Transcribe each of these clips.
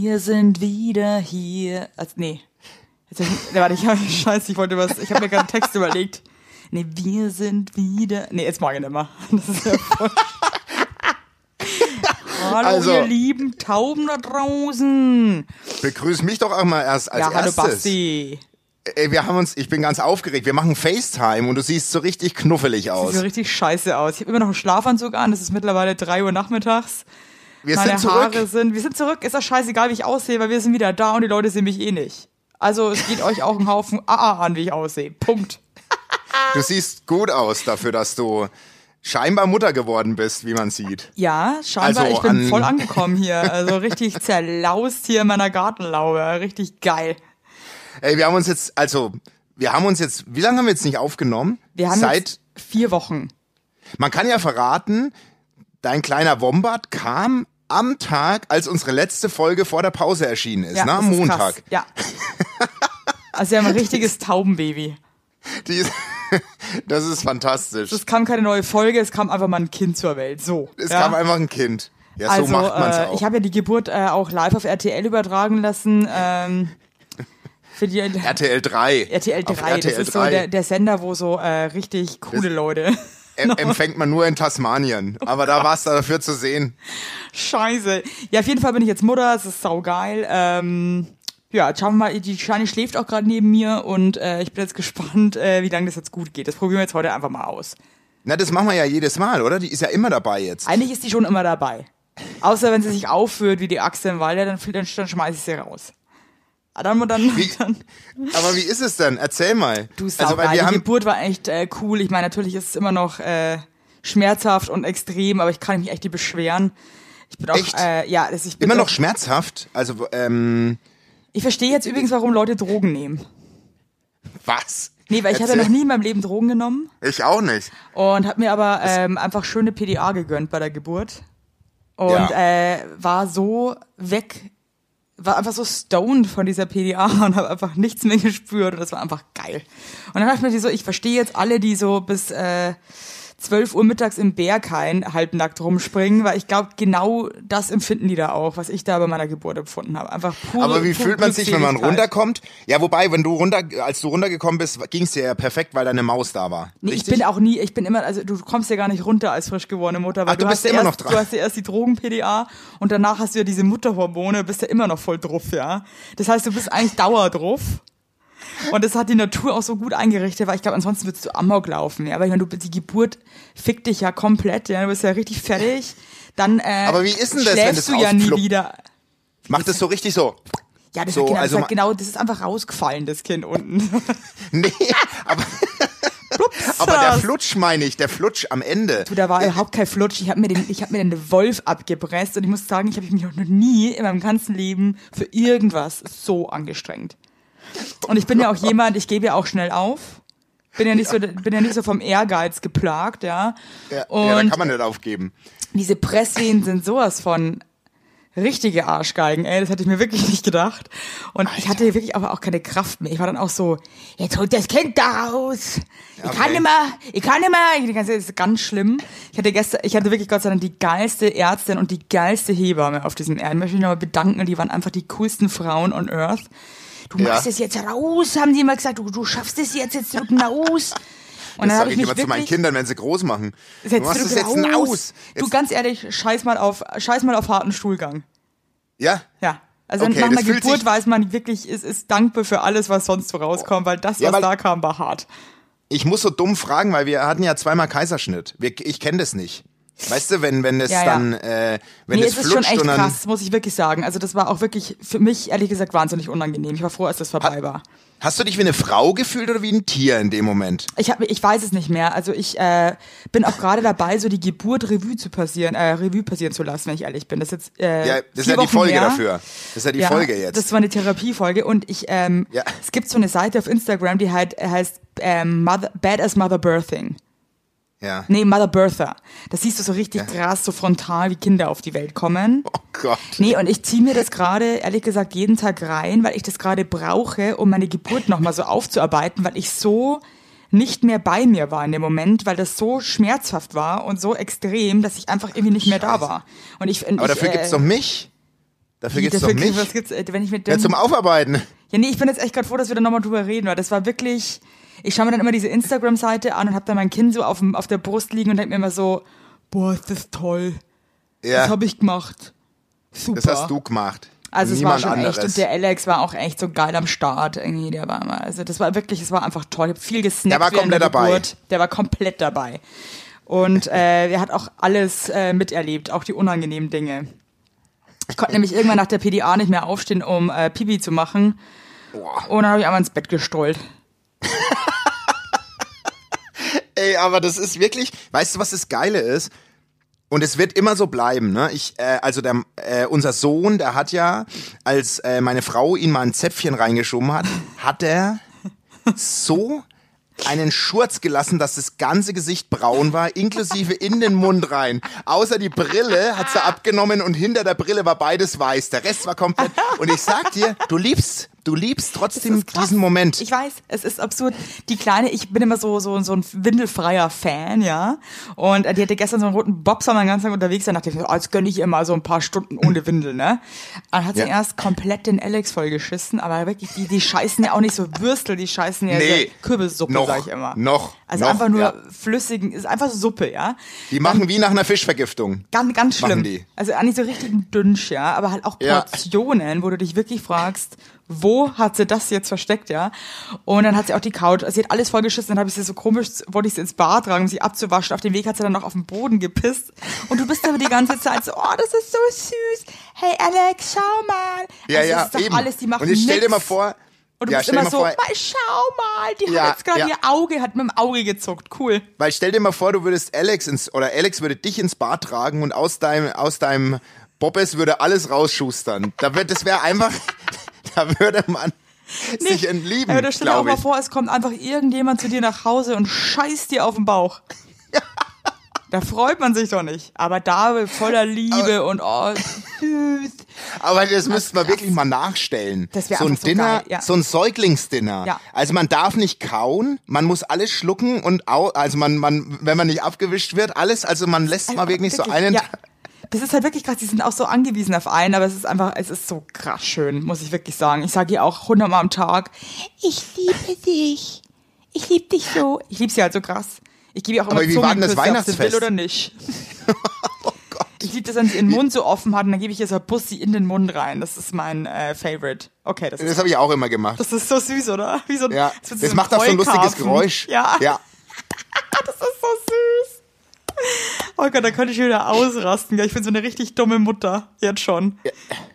wir sind wieder hier. Also, nee. Jetzt, hab ich- warte, ich habe Scheiße, ich wollte was, ich habe mir gerade einen Text überlegt. Nee, wir sind wieder. Nee, jetzt mag ich nicht mehr. Das ist ja voll. Hallo, Also- ihr lieben Tauben da draußen. Begrüß mich doch auch mal erst als ja, hallo erstes. Basti. Ey, wir haben uns, ich bin ganz aufgeregt. Wir machen FaceTime und du siehst so richtig knuffelig Sieht aus. so richtig scheiße aus. Ich habe immer noch einen Schlafanzug an. Es ist mittlerweile drei Uhr nachmittags. Wir Meine sind zurück. Haare sind, wir sind zurück. Ist das scheißegal, wie ich aussehe, weil wir sind wieder da und die Leute sehen mich eh nicht. Also es geht euch auch einen Haufen AA an, wie ich aussehe. Punkt. Du siehst gut aus dafür, dass du scheinbar Mutter geworden bist, wie man sieht. Ja, scheinbar, Also ich bin an- voll angekommen hier. Also richtig zerlaust hier in meiner Gartenlaube. Richtig geil. Ey, wir haben uns jetzt, also, wir haben uns jetzt, wie lange haben wir jetzt nicht aufgenommen? Wir haben Seit, jetzt vier Wochen. man kann ja verraten, dein kleiner Wombat kam am Tag, als unsere letzte Folge vor der Pause erschienen ist, Ja, ne? das Am ist Montag. Krass. Ja. Also wir haben ein richtiges Taubenbaby. Die ist, das ist fantastisch. Es kam keine neue Folge, es kam einfach mal ein Kind zur Welt. So. Es ja. kam einfach ein Kind. Ja, also, so macht man's äh, auch. ich habe ja die Geburt äh, auch live auf RTL übertragen lassen. Ähm, für die RTL 3. RTL 3, Auf RTL das ist so 3 der, der Sender, wo so äh, richtig coole Leute. Em- empfängt man nur in Tasmanien. Aber da war es dafür zu sehen. Scheiße. Ja, auf jeden Fall bin ich jetzt Mutter, es ist saugeil. Ähm, ja, jetzt schauen wir mal, die Shani schläft auch gerade neben mir und äh, ich bin jetzt gespannt, äh, wie lange das jetzt gut geht. Das probieren wir jetzt heute einfach mal aus. Na, das machen wir ja jedes Mal, oder? Die ist ja immer dabei jetzt. Eigentlich ist die schon immer dabei. Außer wenn sie sich aufführt wie die Achse im Wald, dann, dann, dann schmeiße ich sie raus. Ah, Dann, dann, Wie- dann, Aber wie ist es denn? Erzähl mal. Du also, weil wir die haben, Geburt war echt äh, cool. Ich meine, natürlich ist es immer noch äh, schmerzhaft und extrem, aber ich kann mich echt nicht beschweren. Ich bin auch, Echt? äh, ja, das, ich bin immer noch schmerzhaft. Also, ähm, Ich verstehe jetzt übrigens, warum Leute Drogen nehmen. was? Nee, weil ich hatte Erzähl. noch nie in meinem Leben Drogen genommen Ich auch nicht. und habe mir aber ähm, einfach schöne PDA gegönnt bei der Geburt und Ja. äh, war so weg, war einfach so stoned von dieser PDA und habe einfach nichts mehr gespürt und das war einfach geil. Und dann dachte ich mir so, ich verstehe jetzt alle, die so bis äh, 12 Uhr mittags im Berghain halbnackt rumspringen, weil ich glaube, genau das empfinden die da auch, was ich da bei meiner Geburt empfunden habe. Einfach pure Aber wie pure fühlt man sich, wenn man runterkommt? Ja, wobei, wenn du runter, als du runtergekommen bist, ging es dir ja perfekt, weil deine Maus da war. Nee, ich bin auch nie, ich bin immer, also du kommst ja gar nicht runter als frisch gewordene Mutter, weil Ach, du hast bist ja immer erst, noch dran. Du hast ja erst die Drogen-PDA und danach hast du ja diese Mutterhormone, bist ja immer noch voll drauf, ja. Das heißt, du bist eigentlich Dauer drauf. Und das hat die Natur auch so gut eingerichtet, weil ich glaube, ansonsten würdest du Amok laufen, ja. Weil ich meine, du, die Geburt fickt dich ja komplett, ja. Du bist ja richtig fertig. Dann, äh, Aber wie ist denn das, wenn das du ja nie wieder. Macht es so richtig so. Ja, das, So, ist genau, also das, genau, das ist einfach rausgefallen, das Kind unten. Nee, aber, aber der Flutsch meine ich, der Flutsch am Ende. Du, da war überhaupt kein Flutsch. Ich habe mir den, ich habe mir den Wolf abgepresst und ich muss sagen, ich habe mich noch nie in meinem ganzen Leben für irgendwas so angestrengt. Und ich bin ja auch jemand, ich gebe ja auch schnell auf. Bin ja nicht so, bin ja nicht so vom Ehrgeiz geplagt, ja. Ja, Und ja, da kann man nicht aufgeben. diese Presswehen sind sowas von richtige Arschgeigen, ey, das hätte ich mir wirklich nicht gedacht. Und ich hatte wirklich aber auch keine Kraft mehr. Ich war dann auch so, jetzt holt das Kind da raus. Ich kann Okay. nicht mehr, ich kann nicht mehr. Die ganze, das ist ganz schlimm. Ich hatte gestern, ich hatte wirklich Gott sei Dank die geilste Ärztin und die geilste Hebamme auf diesem Erden. Ich möchte mich nochmal bedanken, die waren einfach die coolsten Frauen on Earth. Du machst es jetzt raus, haben die immer gesagt, du, du schaffst es jetzt, jetzt drücken raus. Und dann Das sage ich ich immer zu meinen Kindern, wenn sie groß machen. Du machst du es jetzt raus. aus. Du Jetzt, ganz ehrlich, scheiß mal auf, scheiß mal auf harten Stuhlgang. ja? Ja. Also Okay, nach einer Geburt sich- weiß man wirklich, ist, ist dankbar für alles, was sonst so rauskommt, weil das, Ja, was weil- da kam, war hart. Ich muss so dumm fragen, weil wir hatten ja zweimal Kaiserschnitt. Wir, ich kenne das nicht. Weißt du, wenn, wenn es Ja, ja. dann, äh, wenn nee, es es ist schon echt krass, muss ich wirklich sagen. Also das war auch wirklich für mich, ehrlich gesagt, wahnsinnig unangenehm. Ich war froh, als das vorbei war. Hast du dich wie eine Frau gefühlt oder wie ein Tier in dem Moment? Ich, hab, ich weiß es nicht mehr. Also ich äh, bin auch gerade dabei, so die Geburt Revue zu passieren, äh, Revue passieren zu lassen, wenn ich ehrlich bin. Das ist jetzt äh, Ja, das ist ja die Folge her. dafür. Das ist ja die Folge jetzt. Das war eine Therapiefolge und ich, ähm, Ja. es gibt so eine Seite auf Instagram, die halt, heißt ähm, Mother, Badass Mother Birthing. Ja. Nee, Mother Birther. Das siehst du so richtig krass, so frontal, wie Kinder auf die Welt kommen. Oh Gott. Nee, und ich ziehe mir das gerade, ehrlich gesagt, jeden Tag rein, weil ich das gerade brauche, um meine Geburt nochmal so aufzuarbeiten, weil ich so nicht mehr bei mir war in dem Moment, weil das so schmerzhaft war und so extrem, dass ich einfach irgendwie nicht mehr da war. Und ich, und Aber ich, dafür äh, gibt's doch mich. Dafür Wie, gibt's doch mich. Was gibt's, äh, wenn ich mit Ja, zum Aufarbeiten. Ja, nee, ich bin jetzt echt gerade froh, dass wir da nochmal drüber reden, weil das war wirklich. Ich schaue mir dann immer diese Instagram-Seite an und habe dann mein Kind so auf, dem, auf der Brust liegen und denke mir immer so, boah, ist das toll. Ja, Das habe ich gemacht. Super. das hast du gemacht. Also es Niemand war schon anderes. echt und der Alex war auch echt so geil am Start irgendwie, der war immer, also das war wirklich, es war einfach toll. Ich habe viel gesnackt Der war während der komplett dabei. Geburt. Der war komplett dabei. Und äh, er hat auch alles äh, miterlebt, auch die unangenehmen Dinge. Ich konnte nämlich irgendwann nach der PDA nicht mehr aufstehen, um äh, Pipi zu machen. Und dann habe ich einmal ins Bett gestrollt. Ey, aber das ist wirklich, weißt du, was das Geile ist? Und es wird immer so bleiben, ne? Ich, äh, also der, äh, unser Sohn, der hat ja, als äh, meine Frau ihn mal ein Zäpfchen reingeschoben hat, hat er so einen Schurz gelassen, dass das ganze Gesicht braun war, inklusive in den Mund rein. Außer die Brille hat sie abgenommen und hinter der Brille war beides weiß. Der Rest war komplett. Und ich sag dir, du liebst, du liebst trotzdem diesen Moment. Ich weiß, es ist absurd. Die Kleine, ich bin immer so, so, so ein windelfreier Fan, ja. Und äh, die hatte gestern so einen roten Bobser den ganzen Tag unterwegs. Dann dachte ich, oh, jetzt gönne ich ihr mal so ein paar Stunden ohne Windel, ne? Dann hat sie Ja. erst komplett den Alex vollgeschissen, aber wirklich, die, die scheißen ja auch nicht so Würstel, die scheißen ja Nee. Kürbissuppe, Noch, sag ich immer. noch, Also noch, einfach nur ja. flüssigen, ist einfach Suppe, ja. Die machen wie nach einer Fischvergiftung. Ganz, ganz schlimm. Also eigentlich so richtigen Dünsch, ja, aber halt auch Ja. Portionen, wo du dich wirklich fragst, wo hat sie das jetzt versteckt, ja? Und dann hat sie auch die Couch, also sie hat alles vollgeschissen, dann habe ich sie so komisch, wollte ich sie ins Bad tragen, um sie abzuwaschen. Auf dem Weg hat sie dann noch auf den Boden gepisst. Und du bist aber die ganze Zeit so, oh, das ist so süß. Hey Alex, schau mal. Ja, also, ja, das ist doch eben. alles, die machen Und ich stell dir mal vor, Und du ja, bist immer so, vor, "Mal, schau mal, die Ja, hat jetzt gerade ja. ihr Auge, hat mit dem Auge gezuckt. Cool. weil stell dir mal vor, du würdest Alex ins, oder Alex würde dich ins Bad tragen und aus deinem, aus deinem Bobbes würde alles rausschustern. Da wird, das wäre einfach, da würde man sich entlieben, Aber stell dir auch mal vor, es kommt einfach irgendjemand zu dir nach Hause und scheißt dir auf den Bauch. Da freut man sich doch nicht. Aber da voller Liebe und oh, süß. Aber das müsste man wirklich mal nachstellen. Das so ein so Dinner, geil, ja. so ein Säuglingsdinner. Ja. Also man darf nicht kauen, man muss alles schlucken und au, also man, man, wenn man nicht abgewischt wird, alles, also man lässt mal wirklich, so einen, Ja. Das ist halt wirklich krass, die sind auch so angewiesen auf einen, aber es ist einfach, es ist so krass schön, muss ich wirklich sagen. Ich sage ihr auch hundertmal am Tag, ich liebe dich. Ich liebe dich so. Ich liebe sie halt so krass. Ich gebe ihr auch immer Aber wie war denn das Weihnachtsfest? will oder nicht. Ich liebe das, wenn sie ihren Mund so offen hat und dann gebe ich ihr so ein Bussi in den Mund rein. Das ist mein äh, Favorite. Okay, das ist, das habe ich auch immer gemacht. das ist so süß, oder? Wie so, ein- Ja, du das so macht auch so ein lustiges. Geräusch. Ja, ja. das ist so süß. Oh Gott, da könnte ich wieder ausrasten. Ich bin so eine richtig dumme Mutter. Jetzt schon.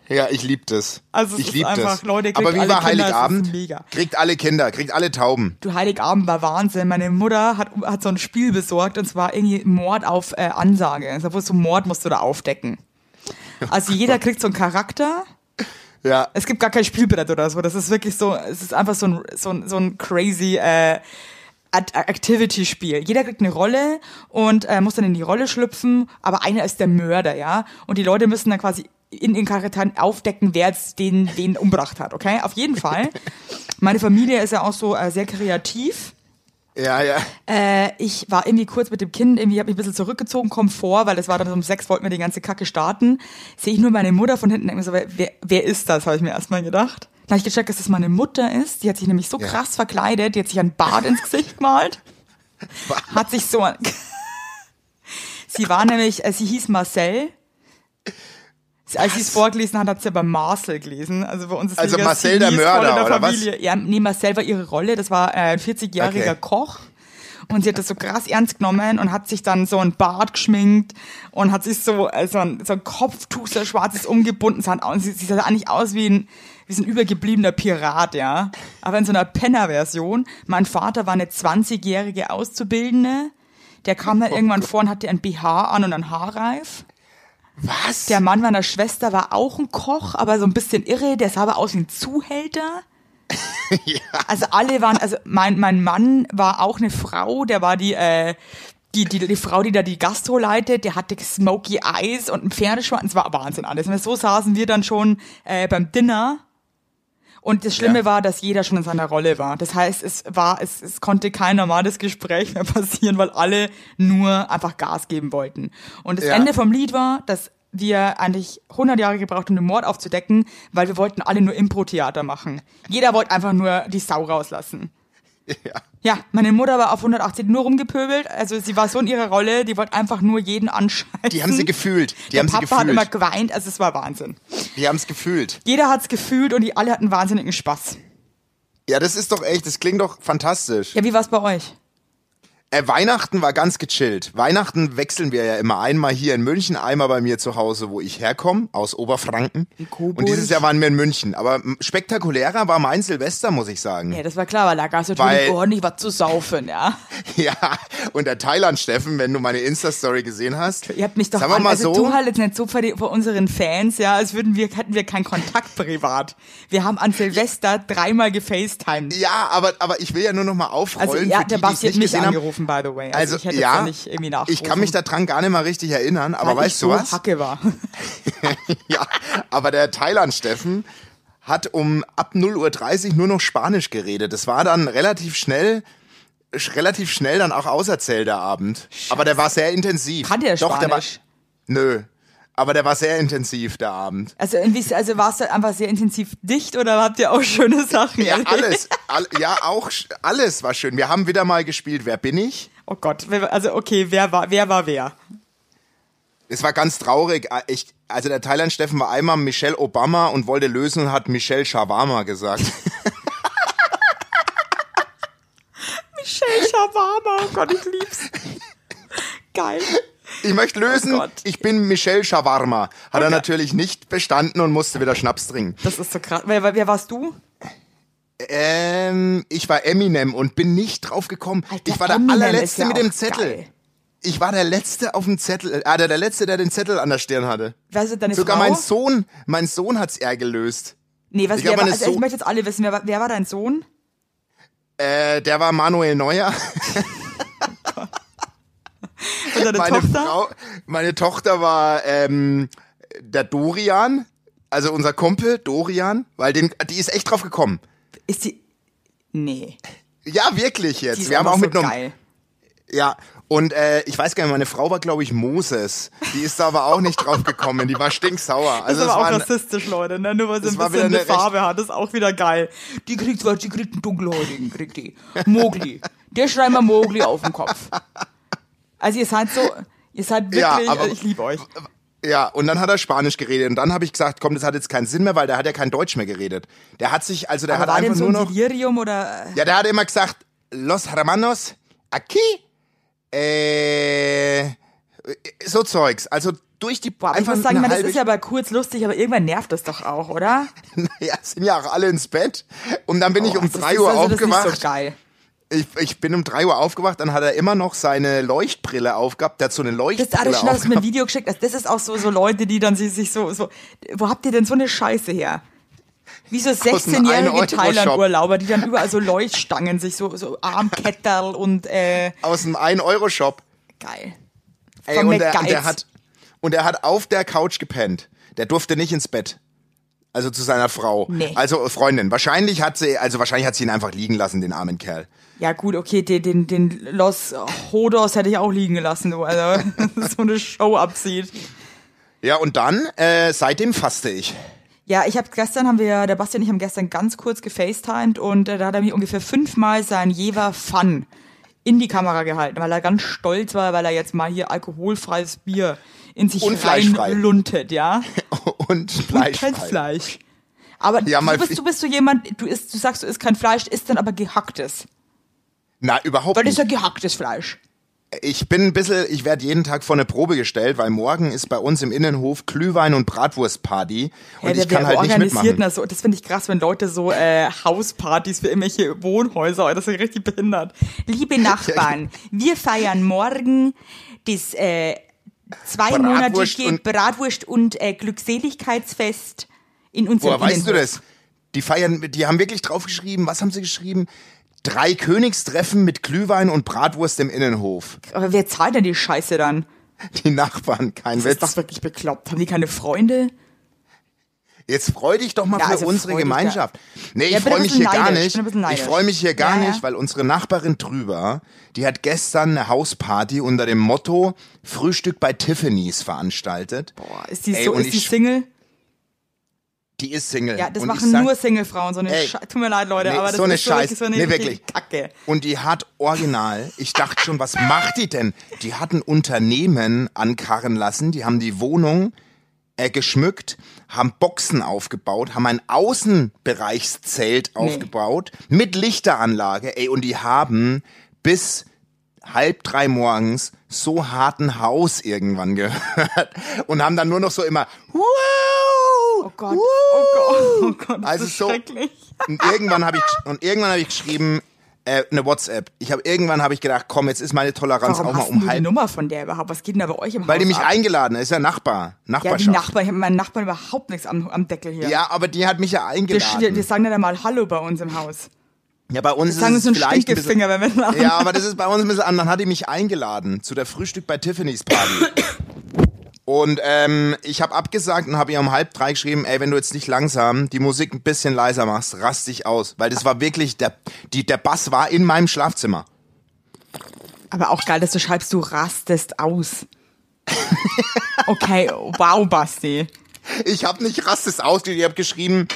Ja, ich lieb das. Also ich ist lieb einfach, das. Leute, Aber wie war Kinder, Heiligabend? Kriegt alle Kinder, kriegt alle Tauben. Du Heiligabend war Wahnsinn. Meine Mutter hat, hat so ein Spiel besorgt und zwar irgendwie Mord auf äh, Ansage. Also wo so Mord musst du da aufdecken. Also jeder kriegt so einen Charakter. Ja. Es gibt gar kein Spielbrett oder so. Das ist wirklich so, es ist einfach so ein, so ein, so ein crazy äh, Activity-Spiel. Jeder kriegt eine Rolle und äh, muss dann in die Rolle schlüpfen, aber einer ist der Mörder, ja. Und die Leute müssen dann quasi in den Charakteren aufdecken, wer jetzt den, den umgebracht hat, okay? Auf jeden Fall. Meine Familie ist ja auch so äh, sehr kreativ. Ja, ja. Äh, ich war irgendwie kurz mit dem Kind, irgendwie habe ich ein bisschen zurückgezogen, Komfort, weil das war dann um sechs, wollten wir die ganze Kacke starten. Sehe ich nur meine Mutter von hinten, denke mir so, wer, wer ist das, habe ich mir erstmal gedacht. Dann habe ich gecheckt, dass das meine Mutter ist. Die hat sich nämlich so Ja. krass verkleidet, die hat sich ein Bart ins Gesicht gemalt. Hat sich so... sie war nämlich, äh, sie hieß Marcel. Sie- Als sie es vorgelesen hat, hat sie aber Marcel gelesen. Also bei uns ist Also Marcel der Mörder, der oder was? Familie. Ja, nee, Marcel war ihre Rolle. Das war äh, ein 40-jähriger Okay. Koch. Und sie hat das so krass ernst genommen und hat sich dann so ein Bart geschminkt und hat sich so, äh, so, ein, so ein Kopftuch, so ein schwarzes umgebunden. Sie, hat, sie, sie sah eigentlich aus wie ein, wie so ein übergebliebener Pirat, ja. Aber in so einer Penner-Version. Mein Vater war eine 20-jährige Auszubildende. Der kam dann irgendwann vor und hatte ein BH an und einen Haarreif. Was? Der Mann meiner Schwester war auch ein Koch, aber so ein bisschen irre. Der sah aber aus wie ein Zuhälter. Also alle waren, also mein, mein Mann war auch eine Frau, der war die, äh, die, die, die Frau, die da die Gastro leitet, der hatte Smoky Eyes und ein Pferdeschwanz, war Wahnsinn alles. Und so saßen wir dann schon äh, beim Dinner. Und das Schlimme Ja. war, dass jeder schon in seiner Rolle war. Das heißt, es war, es, es konnte kein normales Gespräch mehr passieren, weil alle nur einfach Gas geben wollten. Und das Ja. Ende vom Lied war, dass wir eigentlich 100 Jahre gebraucht, um den Mord aufzudecken, weil wir wollten alle nur Impro-Theater machen. Jeder wollte einfach nur die Sau rauslassen. Ja. Ja, meine Mutter war auf 180 nur rumgepöbelt. Also sie war so in ihrer Rolle, die wollte einfach nur jeden anscheißen. Die haben sie gefühlt. Die Der haben Papa sie hat immer gefühlt. geweint, also es war Wahnsinn. Die haben es gefühlt. Jeder hat's gefühlt und die alle hatten wahnsinnigen Spaß. Ja, das ist doch echt, das klingt doch fantastisch. Ja, wie war's bei euch? Äh, Weihnachten war ganz gechillt. Weihnachten wechseln wir ja immer einmal hier in München, einmal bei mir zu Hause, wo ich herkomme, aus Oberfranken. Und dieses Jahr waren wir in München. Aber spektakulärer war mein Silvester, muss ich sagen. Ja, das war klar, weil da gab's natürlich Weil- ordentlich was zu saufen, ja. Ja, und der Thailand-Steffen, wenn du meine Insta-Story gesehen hast. Ihr habt mich doch Sagen wir an, mal also so. du halt jetzt nicht so vor, die, vor unseren Fans, ja, als würden wir, hätten wir keinen Kontakt privat. Wir haben an Silvester dreimal gefacetimed. Ja, aber, aber ich will ja nur noch mal aufrollen. Also ja, für der die, Basti die es nicht mich gesehen haben. Angerufen, by the way. Also, ich hätte ja, nicht irgendwie ich kann mich daran gar nicht mal richtig erinnern, aber weil weißt ich du so was? Hacke war. ja, aber der Thailand-Steffen hat um ab 0.30 Uhr nur noch Spanisch geredet. Das war dann relativ schnell, sch- relativ schnell dann auch auserzählt, der Abend. Aber der war sehr intensiv. Kann der Doch, der war, Spanisch? nö. Aber der war sehr intensiv, der Abend. Also, also warst du einfach sehr intensiv dicht oder habt ihr auch schöne Sachen? Ja, alles. All, ja, auch alles war schön. Wir haben wieder mal gespielt, wer bin ich? Oh Gott, also okay, wer war, wer war wer? Es war ganz traurig. Äh, Ich, also der Thailand-Steffen war einmal Michelle Obama und wollte lösen und hat Michelle Shawarma gesagt. Michelle Shawarma, oh Gott, ich lieb's. Geil. Ich möchte lösen, Oh ich bin Michelle Shawarma. Hat er Okay. natürlich nicht bestanden und musste wieder Schnaps trinken. Das ist so krass. Wer, wer warst du? Ähm, ich war Eminem und bin nicht drauf gekommen. Alter, ich war der Eminem allerletzte ja mit dem Zettel. geil. Ich war der letzte auf dem Zettel, äh, der, der letzte, der den Zettel an der Stirn hatte. Wer ist deine Sogar Frau? mein Sohn, mein Sohn hat's eher gelöst. Nee, was, Ich glaub, war, also ich So- möchte jetzt alle wissen, wer, war- wer war dein Sohn? Äh, der war Manuel Neuer. Und deine meine Tochter? Frau, meine Tochter war ähm, der Dorian, also unser Kumpel Dorian, weil den, die ist echt drauf gekommen. Ist die. Nee. Ja, wirklich jetzt. Die ist Wir haben auch mit so einem, geil. ja. Und äh, ich weiß gar nicht, meine Frau war glaube ich Moses. Die ist da aber auch nicht drauf gekommen. Die war stinksauer. Also Das ist aber auch rassistisch, Leute, ne? Nur weil sie ein bisschen eine Farbe hat, ist auch wieder geil. Die kriegt was, die kriegt einen dunkelhäutigen, kriegt die. Mogli. Der schreibt mal Mogli auf den Kopf. Also ihr seid so, ihr seid wirklich, Ja, aber- also ich liebe euch. ja, und dann hat er Spanisch geredet und dann habe ich gesagt, komm, das hat jetzt keinen Sinn mehr, weil der hat ja kein Deutsch mehr geredet. Der hat sich, also der Aber hat war einfach so nur ein noch Delirium oder? Ja, der hat immer gesagt, Los Hermanos, aquí, äh, so Zeugs. Also durch die Boah, aber ich einfach muss sagen, man, das ist ja aber kurz lustig, aber irgendwann nervt das doch auch, oder? ja, sind ja auch alle ins Bett. Und dann bin ich Oh, um das drei ist Uhr also das aufgewacht. Ist nicht so geil. Ich, ich bin um drei Uhr aufgewacht, dann hat er immer noch seine Leuchtbrille aufgehabt. Der hat so eine Leuchtbrille das schon hast du mir ein aufgehabt. Video geschickt. Also das ist auch so, so Leute, die dann sich, sich so, so, wo habt ihr denn so eine Scheiße her? Wie so einem 16-jährige 1-Euro-Shop. Thailand-Urlauber, die dann überall so Leuchtstangen, sich so, so Armketterl und, äh, Aus einem 1-Euro-Shop. geil. Ey, und, der, und, der hat, und er hat auf der Couch gepennt. Der durfte nicht ins Bett. Also zu seiner Frau. Nee. Also Freundin. Wahrscheinlich hat sie, also wahrscheinlich hat sie ihn einfach liegen lassen, den armen Kerl. Ja gut, okay, den, den, den Los Hodos hätte ich auch liegen gelassen, du, also so eine Show abzieht. Ja, und dann, äh, seitdem faste ich. Ja, ich habe gestern haben wir, der Bastian und ich haben gestern ganz kurz gefacetimed und äh, da hat er mich ungefähr fünfmal sein Jever Fun in die Kamera gehalten, weil er ganz stolz war, weil er jetzt mal hier alkoholfreies Bier in sich Und fleischfrei. reinluntet, ja. Und Und Fleisch. kein Fleisch. Aber Ja, du, bist, du bist so jemand, du isst, du sagst, du isst kein Fleisch, isst dann aber gehacktes. Na, überhaupt Weil das ist nicht. ja gehacktes Fleisch. Ich bin ein bisschen, ich werde jeden Tag vor eine Probe gestellt, weil morgen ist bei uns im Innenhof Glühwein- und Bratwurstparty. Und Ja, ich kann halt nicht mitmachen. das so? Das finde ich krass, wenn Leute so äh, Hauspartys für irgendwelche Wohnhäuser, das ist richtig behindert. Liebe Nachbarn, wir feiern morgen das äh, zweimonatige und- Bratwurst und äh, Glückseligkeitsfest in unserem Woher weißt du Innenhof. das? Die feiern, die haben wirklich draufgeschrieben, was haben sie geschrieben? Drei Königstreffen mit Glühwein und Bratwurst im Innenhof. Aber wer zahlt denn die Scheiße dann? Die Nachbarn, kein Das ist Witz. doch wirklich bekloppt. Haben die keine Freunde? Jetzt freu dich doch mal Ja, für also unsere Gemeinschaft. Nee, ich Ja, freue mich hier gar neidisch, nicht. ein bisschen Ich neidisch. freue mich hier gar Ja, ja. nicht, weil unsere Nachbarin drüber, die hat gestern eine Hausparty unter dem Motto Frühstück bei Tiffany's veranstaltet. Boah, ist die Ey, so, ist die ich- Single? Die ist Single. Ja, das und machen sag- nur Single-Frauen, so eine Ey, Scheiße. Tut mir leid, Leute, Nee, aber das so eine ist so wirklich Scheiß. so eine Nee, wirklich. Kacke. Und die hat original, ich dachte schon, was macht die denn? Die hat ein Unternehmen ankarren lassen, die haben die Wohnung äh, geschmückt, haben Boxen aufgebaut, haben ein Außenbereichszelt aufgebaut mit Lichteranlage, ey, und die haben bis halb drei morgens so harten Haus irgendwann gehört und haben dann nur noch so immer wow, Oh Gott, oh Gott, oh Gott, das Also ist so- schrecklich. und irgendwann habe ich und irgendwann habe ich geschrieben äh, eine WhatsApp. Ich habe irgendwann habe ich gedacht, komm, jetzt ist meine Toleranz Warum auch mal hast um du die halb, Nummer von der überhaupt? Was geht denn da bei euch im weil Haus die mich ab? eingeladen hat. Ist ja Nachbar, Ja, die Nachbarschaft. Nachbarn, ich habe meinen Nachbarn überhaupt nichts am, am Deckel hier. Ja, aber die hat mich ja eingeladen. wir, wir sagen dann mal Hallo bei uns im Haus. Ja, bei uns sagen ist es so einen vielleicht ein bisschen, wenn. Ja, aber das ist bei uns ein bisschen anders. Dann hat die mich eingeladen zu der Frühstück bei Tiffany's Party. Und ähm, ich habe abgesagt und habe ihr um halb drei geschrieben, ey, wenn du jetzt nicht langsam die Musik ein bisschen leiser machst, rast dich aus. Weil das war wirklich, der, die, der Bass war in meinem Schlafzimmer. Aber auch geil, dass du schreibst, du rastest aus. Okay, wow, Basti. Ich habe nicht rastes aus, ich habe geschrieben,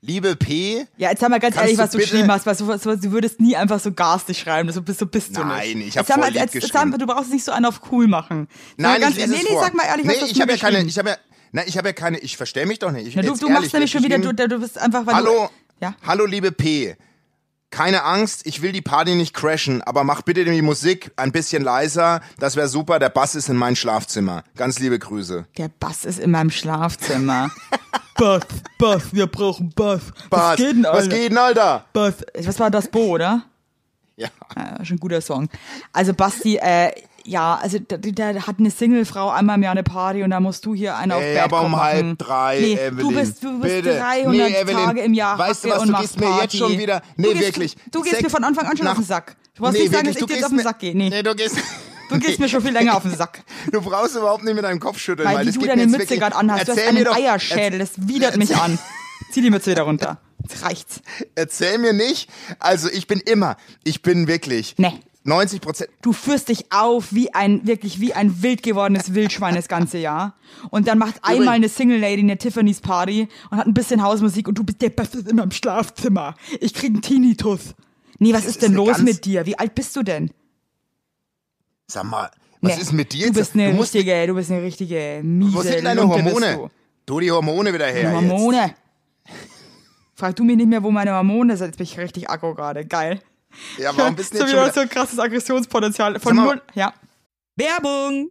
liebe P. Ja, jetzt sag mal ganz ehrlich, was du geschrieben hast, weil du, so, du würdest nie einfach so garstig schreiben, so bist, so bist du Nein, nicht. ich hab Jetzt sag mal, voll jetzt, jetzt geschrieben. sag mal, Du brauchst nicht so einen auf cool machen. Mal Nein, ganz ich lese nee, es nee, vor. sag mal ehrlich, was nee, hast ich du habe ja keine, ich habe ja, nein, ich habe ja keine, ich verstehe mich doch nicht. Ich, Na, du, du ehrlich, machst nämlich ich schon wieder, du, du bist einfach, weil Hallo, du, ja, hallo liebe P. Keine Angst, ich will die Party nicht crashen, aber mach bitte die Musik ein bisschen leiser. Das wäre super. Der Bass ist in mein Schlafzimmer. Ganz liebe Grüße. der Bass ist in meinem Schlafzimmer. Bass, Bass, wir brauchen Bass. Bass, Was geht denn, Alter? was geht denn, Alter? Bass. Was war das Bo, oder? Ja. Ja, schon ein guter Song. Also Basti, äh, ja, also da, da hat eine Singlefrau einmal im Jahr eine Party und da musst du hier einen auf Ey, Bad aber um Cop halb machen. drei, nee, Evelyn. Du bist, du bist Bitte. 300 Nee, Evelyn, Tage im Jahr weißt du was, und du machst gehst mir jetzt schon wieder- nee, du gehst, wirklich. Du gehst mir von Anfang an schon nach- auf den Sack. Du brauchst nicht sagen, dass ich dir jetzt auf den Sack gehe. Nee, Nee, du gehst, du gehst mir schon viel länger auf den Sack. du brauchst überhaupt nicht mit deinem Kopf schütteln, weil, Weil das du deine Mütze gerade anhast. Du hast einen doch- Eierschädel, das widert mich an. Zieh die Mütze wieder runter. Jetzt reicht's. Erzähl mir nicht. Also ich bin immer, ich bin wirklich Nee. 90 Prozent. Du führst dich auf wie ein, wirklich wie ein wild gewordenes Wildschwein das ganze Jahr. Und dann macht einmal eine Single Lady eine Tiffany's Party und hat ein bisschen Hausmusik und du bist der Beste in meinem Schlafzimmer. Ich krieg einen Tinnitus. Nee, was ist ist denn los mit dir? Wie alt bist du denn? Sag mal, was Nee, ist mit dir Du bist eine du richtige, du bist eine richtige miese wo sind deine Lunte Hormone? Tu die Hormone wieder her. Du. Hormone. Frag du mich nicht mehr, wo meine Hormone sind. Jetzt bin ich richtig aggro gerade. Geil. Jetzt. Ja, warum bist du so jetzt schon wieder? so ein krasses Aggressionspotenzial. Von null. Ja. Werbung!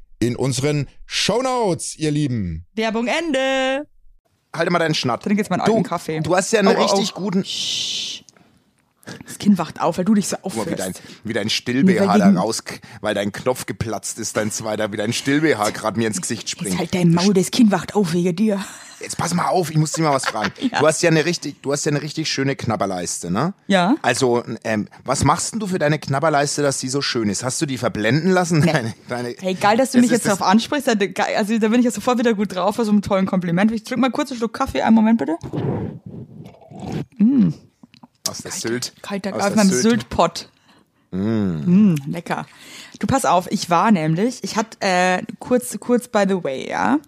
in unseren Shownotes, ihr Lieben. Werbung Ende. Halte mal deinen Schnatt. Trink jetzt meinen Du, alten Kaffee. du hast ja einen au, richtig au. guten. Das Kind wacht auf, weil du dich so Guck mal, wie dein, wie dein Still-BH weil da raus, weil dein Knopf geplatzt ist, dein zweiter, wie dein Still-BH gerade mir ins Gesicht Jetzt springt. halt dein Maul, das Kind wacht auf wegen dir. Jetzt pass mal auf, ich muss dir mal was fragen. Du hast ja eine richtig, du hast ja eine richtig schöne Knabberleiste, ne? Ja. Also, ähm, was machst denn du für deine Knabberleiste, dass die so schön ist? Hast du die verblenden lassen? Deine, deine, Hey, geil, dass du Das mich jetzt darauf ansprichst. Da- geil, Also da bin ich ja sofort wieder gut drauf, für so einem tollen Kompliment. Ich trinke mal kurz einen Schluck Kaffee. Einen Moment bitte. Aus der Sylt. Kalter aus meinem Sylt. Syltpott. Mm. lecker. Du pass auf, ich war nämlich, ich hatte äh, kurz, kurz by the way, ja.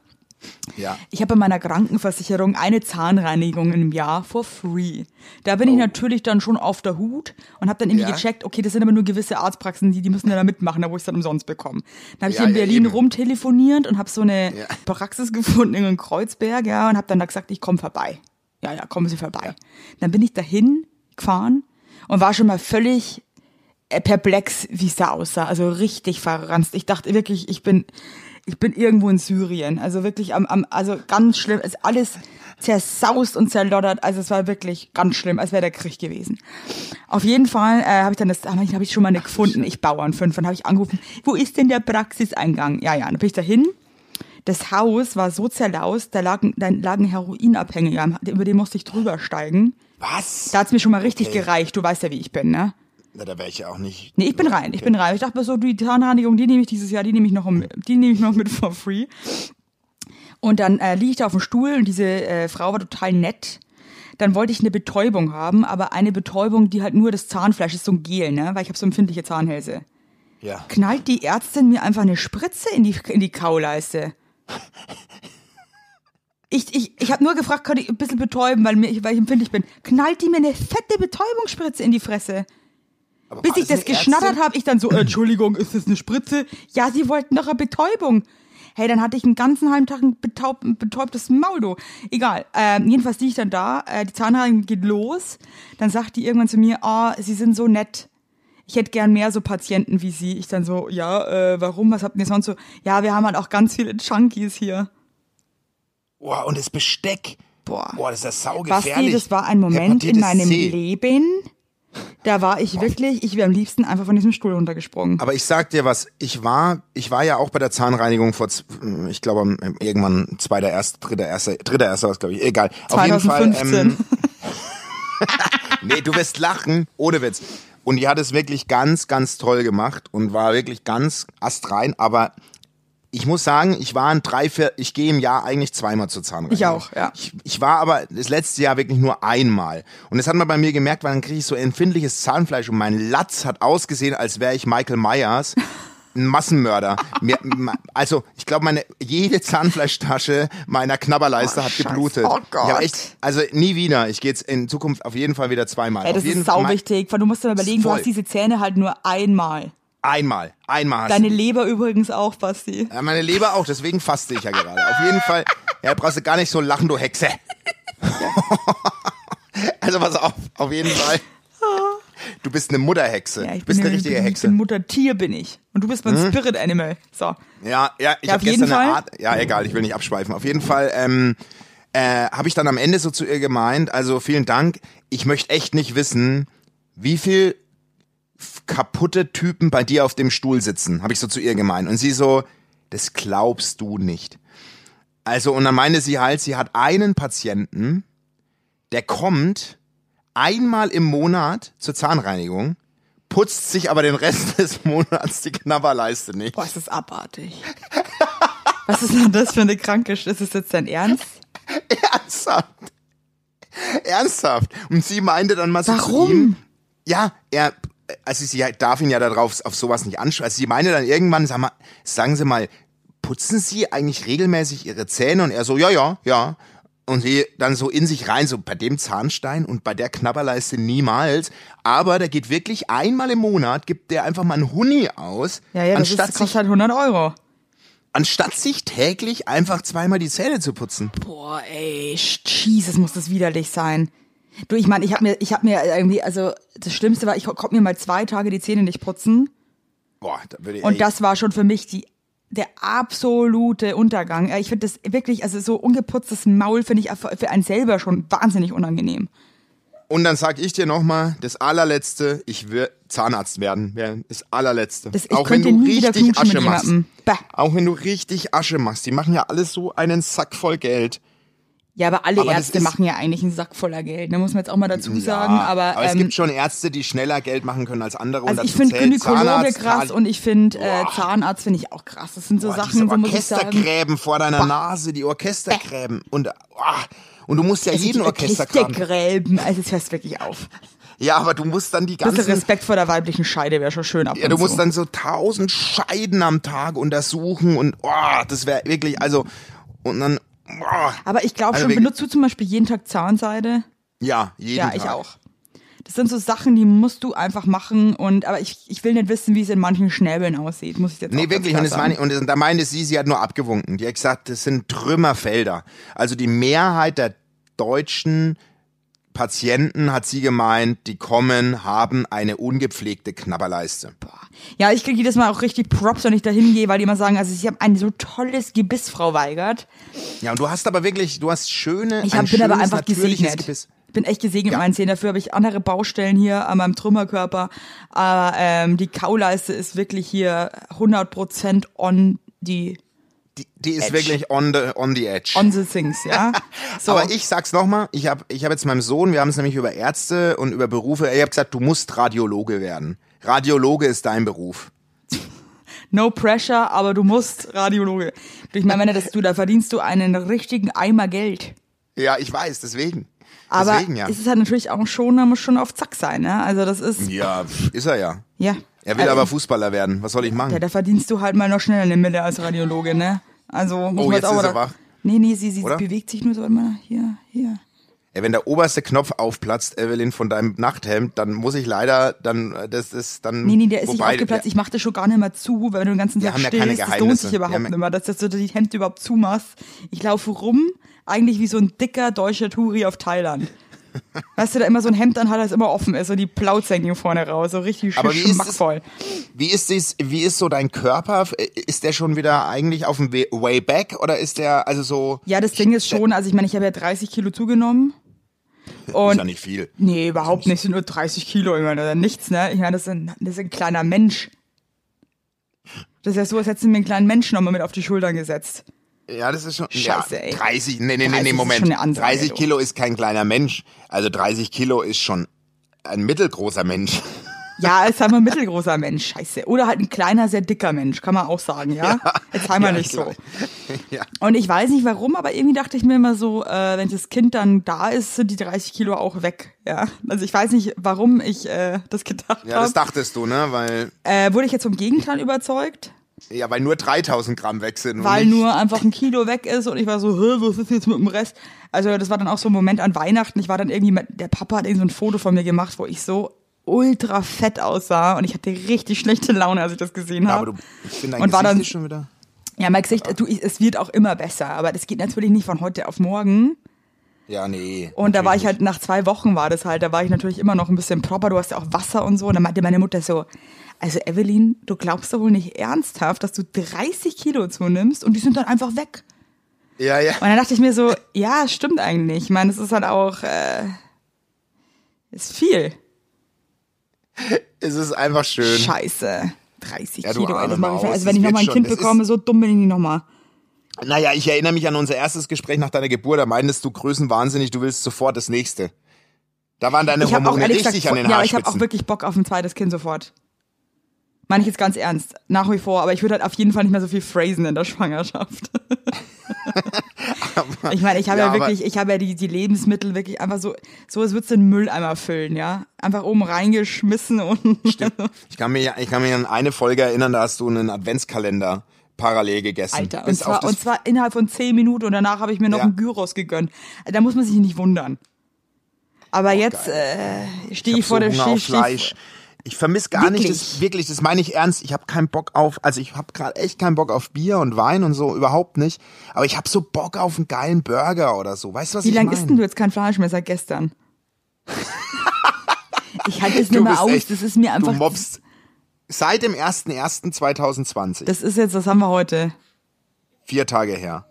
Ja. Ich habe bei meiner Krankenversicherung eine Zahnreinigung im Jahr for free. Da bin ich natürlich dann schon auf der Hut und habe dann irgendwie Oh. Ja. gecheckt, okay, das sind aber nur gewisse Arztpraxen, die, die müssen ja da mitmachen, da wo ich es dann umsonst bekomme. Dann habe ich Ja, in Berlin rumtelefoniert und habe so eine. Praxis gefunden in Kreuzberg, ja, und habe dann da gesagt, ich komme vorbei. Ja, ja, kommen Sie vorbei. Dann bin ich dahin gefahren und war schon mal völlig äh, perplex, wie es da aussah. Also richtig verranzt. Ich dachte wirklich, ich bin, ich bin irgendwo in Syrien. Also wirklich am, am also ganz schlimm. Es ist alles zersaust und zerloddert. Also es war wirklich ganz schlimm, als wäre der Krieg gewesen. Auf jeden Fall äh, habe ich dann das, habe ich, hab ich schon mal eine gefunden. Ich Bauern fünf. Dann habe ich angerufen, wo ist denn der Praxiseingang? Ja, ja, dann bin ich dahin. Das Haus war so zerlaust, da lagen, da lagen Heroinabhängige, über den musste ich drüber steigen. Was? Da hat's mir schon mal richtig Okay. gereicht. Du weißt ja, wie ich bin, ne? Na, da wäre ich ja auch nicht. Nee, ich bin rein, ich bin rein. Ich dachte mir so, die Zahnreinigung, die nehme ich dieses Jahr, die nehme ich noch, um, die nehme ich noch mit for free. Und dann äh, liege ich da auf dem Stuhl und diese äh, Frau war total nett. Dann wollte ich eine Betäubung haben, aber eine Betäubung, die halt nur das Zahnfleisch ist, so ein Gel, ne? Weil ich habe so empfindliche Zahnhälse. Ja. Knallt die Ärztin mir einfach eine Spritze in die, in die Kauleiste. Ich, ich, ich habe nur gefragt, kann ich ein bisschen betäuben, weil, mir, weil ich empfindlich bin. Knallt die mir eine fette Betäubungsspritze in die Fresse. Aber Bis ich das geschnattert habe, ich dann so, äh, Entschuldigung, ist das eine Spritze? Ja, sie wollten doch eine Betäubung. Hey, dann hatte ich einen ganzen halben Tag ein, betaub, ein betäubtes Maul, du. Egal. Ähm, jedenfalls liege ich dann da, äh, die Zahnreinigung geht los. Dann sagt die irgendwann zu mir, ah, sie sind so nett. Ich hätte gern mehr so Patienten wie sie. Ich dann so, ja, äh, warum? Was habt ihr sonst so? Ja, wir haben halt auch ganz viele Junkies hier. Boah, und das Besteck. Boah. Boah, das ist ja saugefährlich. Basti, das war ein Moment in meinem C. Leben. Da war ich wirklich, ich wäre am liebsten einfach von diesem Stuhl runtergesprungen. Aber ich sag dir was, ich war, ich war ja auch bei der Zahnreinigung vor, z- ich glaube irgendwann zweiter, erster, dritter, erster, dritter, erster, was glaube ich, egal. Auf jeden Fall. 2015. Ähm, nee, du wirst lachen, ohne Witz. Und die hat es wirklich ganz, ganz toll gemacht und war wirklich ganz astrein. Aber ich muss sagen, ich war ein drei, vier, ich gehe im Jahr eigentlich zweimal zur Zahnreinigung. Ich auch, ja. Ich, ich war aber das letzte Jahr wirklich nur einmal. Und das hat man bei mir gemerkt, weil dann kriege ich so empfindliches Zahnfleisch und mein Latz hat ausgesehen, als wäre ich Michael Myers. Ein Massenmörder. Mir, also, ich glaube, meine jede Zahnfleischtasche meiner Knabberleiste Oh, hat Scheiße. geblutet. Oh Gott. echt, also nie wieder. Ich gehe jetzt in Zukunft auf jeden Fall wieder zweimal. Ey, das auf ist sau wichtig, weil du musst dir überlegen, du hast diese Zähne halt nur einmal. Einmal, einmal. hast Deine. Leber übrigens auch, Basti. Ja, meine Leber auch, deswegen faste ich ja gerade. Auf jeden Fall, ja, brauchst du gar nicht so lachen, du Hexe. also pass auf, auf jeden Fall. Du bist eine Mutterhexe. Ja, ich du bist bin, eine richtige ich bin, Hexe. Ich bin Muttertier, bin ich. Und du bist mein Spirit Animal. So. Ja, ja, ich Ja, habe auf jeden gestern eine Fall. Art. Ja, egal, ich will nicht abschweifen. Auf jeden Fall ähm, äh, habe ich dann am Ende so zu ihr gemeint. Also vielen Dank. Ich möchte echt nicht wissen, wie viel kaputte Typen bei dir auf dem Stuhl sitzen. Habe ich so zu ihr gemeint. Und sie so, das glaubst du nicht. Also und dann meinte sie halt, sie hat einen Patienten, der kommt einmal im Monat zur Zahnreinigung, putzt sich aber den Rest des Monats die Knabberleiste nicht. Boah, ist das abartig. Was ist denn das für eine kranke Sch Ist das jetzt dein Ernst? Ernsthaft. Ernsthaft. Und sie meinte dann mal so zu Warum? ihm, ja, er, also sie darf ihn ja darauf, auf sowas nicht ansprechen. Also sie meinte dann irgendwann, sag mal, sagen Sie mal, putzen Sie eigentlich regelmäßig Ihre Zähne? Und er so, ja, ja, ja. Und sie dann so in sich rein, so bei dem Zahnstein und bei der Knabberleiste niemals. Aber der geht wirklich einmal im Monat, gibt der einfach mal einen Huni aus, Ja, ja, das, ist, anstatt, das kostet sich, halt 100 Euro. anstatt sich täglich einfach zweimal die Zähne zu putzen. Boah, ey, Jesus, muss das widerlich sein. Du, ich meine, ich habe mir, ich habe mir irgendwie, also das Schlimmste war, ich konnte mir mal zwei Tage die Zähne nicht putzen Boah, da würde ich, und das war schon für mich die der absolute Untergang. Ich finde das wirklich, also so ungeputztes Maul finde ich für einen selber schon wahnsinnig unangenehm. Und dann sag ich dir nochmal, das allerletzte, ich will Zahnarzt werden. Das allerletzte. Das- ich Auch wenn du richtig Asche machst. Auch wenn du richtig Asche machst. Die machen ja alles so einen Sack voll Geld. Ja, aber alle Aber Ärzte machen ja eigentlich einen Sack voller Geld. Da muss man jetzt auch mal dazu sagen. Aber, es ähm, gibt schon Ärzte, die schneller Geld machen können als andere. und also ich finde Gynäkologe Zahnarzt, krass und ich finde äh, Zahnarzt finde ich auch krass. Das sind so Boah, Sachen, so muss ich sagen. Orchestergräben vor deiner Nase, die Orchestergräben. Und, ah, und du musst ja Also jeden die Orchestergraben. Orchestergräben, also es hört wirklich auf. Ja, aber du musst dann die Bisschen ganzen Respekt vor der weiblichen Scheide wäre schon schön ab Ja, du musst so. dann so tausend Scheiden am Tag untersuchen und oh, das wäre wirklich, also und dann Aber ich glaube Also schon, benutzt du zum Beispiel jeden Tag Zahnseide? ja, jeden Ja, Tag. ich auch. Das sind so Sachen, die musst du einfach machen und aber ich, ich will nicht wissen, wie es in manchen Schnäbeln aussieht, muss ich jetzt Nee, wirklich, und, das meine, und da meinte sie, sie hat nur abgewunken. Die hat gesagt, das sind Trümmerfelder. Also die Mehrheit der deutschen Patienten, hat sie gemeint, die kommen, haben eine ungepflegte Knabberleiste. Ja, ich kriege jedes Mal auch richtig Props, wenn ich da hingehe, weil die immer sagen, also sie haben ein so tolles Gebiss, Frau Weigert. Ja, und du hast aber wirklich, du hast schöne, Ich ein hab, bin aber schönes, einfach natürliches gesegnet. Gebiss. Ich bin echt gesegnet mit meinen Zähnen. Dafür habe ich andere Baustellen hier an meinem Trümmerkörper. Aber ähm, die Kauleiste ist wirklich hier 100% on die Die, die ist Edge. wirklich on the, on the edge. on the things, ja. So. Aber ich sag's nochmal, ich habe ich hab jetzt meinem Sohn, wir haben es nämlich über Ärzte und über Berufe, ich habe gesagt, du musst Radiologe werden. Radiologe ist dein Beruf. No pressure, aber du musst Radiologe. Ich meine, wenn du das du, da verdienst du einen richtigen Eimer Geld. Ja, ich weiß, deswegen. Aber deswegen, ja. es ist halt natürlich auch schon, da muss schon auf Zack sein, ne? Also das ist, Ja, ist er ja. ja. Er will also, aber Fußballer werden. Was soll ich machen? Ja, da verdienst du halt mal noch schneller eine Mille als Radiologe, ne? Also muss Oh, man jetzt auch ist er wach. Nee, nee, sie, sie Oder? bewegt sich nur so immer hier, hier. Ey, wenn der oberste Knopf aufplatzt, Evelyn, von deinem Nachthemd, dann muss ich leider, dann, das ist dann. Nee, nee, der ist nicht aufgeplatzt. Ich mach das schon gar nicht mehr zu, weil wenn du den ganzen Tag haben ja stehst, keine das lohnt sich überhaupt nicht mehr, dass, dass du die Hemd überhaupt zumachst. Ich laufe rum, eigentlich wie so ein dicker deutscher Touri auf Thailand. Weißt du, da immer so ein Hemd an hat, das immer offen ist, so die Plauzengen vorne raus, so richtig Aber wie ist es- schmackvoll. Wie ist dies, wie ist so dein Körper? Ist der schon wieder eigentlich auf dem Way back oder ist der, also so. Ja, das Ding ist schon, also ich meine, ich habe ja 30 Kilo zugenommen. Und ist ja nicht viel. Nee, überhaupt nicht. Sind nur 30 Kilo. Ich meine, ist nichts, ne? Ich meine, das ist ein, das ist ein kleiner Mensch. Das ist ja so, als hättest du mir einen kleinen Menschen nochmal mit auf die Schultern gesetzt. Ja, das ist schon. Scheiße, ja, ey. 30, nee, nee, nee, 30 nee, Moment. Ansage, 30 du. Kilo ist kein kleiner Mensch. Also 30 Kilo ist schon ein mittelgroßer Mensch. Ja, ist halt mal ein mittelgroßer Mensch, scheiße. Oder halt ein kleiner, sehr dicker Mensch, kann man auch sagen, ja? Jetzt sei mal Ja, nicht so. ja. Und ich weiß nicht warum, aber irgendwie dachte ich mir immer so, äh, wenn das Kind dann da ist, sind die 30 Kilo auch weg, ja? Also ich weiß nicht, warum ich äh, das gedacht Ja, das habe. dachtest du, ne? Weil, Äh, wurde ich jetzt vom Gegenteil überzeugt? Ja, weil nur 3000 Gramm weg sind. weil nur einfach ein Kilo weg ist und ich war so, was ist jetzt mit dem Rest? Also das war dann auch so ein Moment an Weihnachten. Ich war dann irgendwie, mit- der Papa hat irgendwie so ein Foto von mir gemacht, wo ich so ultra fett aussah und ich hatte richtig schlechte Laune, als ich das gesehen Ja, habe. aber du, ich finde dein Und war Gesicht dann- ist schon wieder. Ja, mein Gesicht, du, ich, es wird auch immer besser, aber das geht natürlich nicht von heute auf morgen. Ja, nee. Und da war ich halt, nach zwei Wochen war das halt, da war ich natürlich immer noch ein bisschen proper, du hast ja auch Wasser und so. Und dann meinte meine Mutter so, also Evelyn, du glaubst doch wohl nicht ernsthaft, dass du 30 Kilo zunimmst und die sind dann einfach weg. Ja, ja. Und dann dachte ich mir so, ja, stimmt eigentlich. Ich meine, es ist halt auch, äh, ist viel. Es ist einfach schön. Scheiße. 30 Ja, Kilo. also das wenn ich nochmal ein. Kind bekomme, so dumm bin ich nicht nochmal. Naja, ich erinnere mich an unser erstes Gespräch nach deiner Geburt. Da meintest du größenwahnsinnig, du willst sofort das nächste. Da waren deine Ich Hormone richtig gesagt, an den ja, ich habe auch wirklich Bock auf ein zweites Kind sofort. Meine ich jetzt ganz ernst. Nach wie vor, aber ich würde halt auf jeden Fall nicht mehr so viel phrasen in der Schwangerschaft. ich meine, ich habe Ja, ja, aber- wirklich, ich habe ja die, die Lebensmittel wirklich einfach so, so als würdest du einen Mülleimer füllen, ja? Einfach oben reingeschmissen und. Ich kann mich, ich kann mich an eine Folge erinnern, da hast du einen Adventskalender parallel gegessen. Alter, und zwar, und zwar innerhalb von zehn Minuten und danach habe ich mir noch Ja. einen Gyros gegönnt. Da muss man sich nicht wundern. Aber jetzt äh, stehe ich vor so der Hunger steh, Fleisch. Ich vermisse gar nicht Wirklich? das, wirklich, das meine ich ernst. Ich habe keinen Bock auf, also ich habe gerade echt keinen Bock auf Bier und Wein und so, überhaupt nicht. Aber ich habe so Bock auf einen geilen Burger oder so. Weißt du, was Wie ich lange meine? isst denn du jetzt kein Fleisch mehr seit gestern? ich halte es nicht mehr aus. echt- das ist mir einfach. Du mobst seit dem 1.1.2020, Das ist jetzt, was haben wir heute? vier Tage her.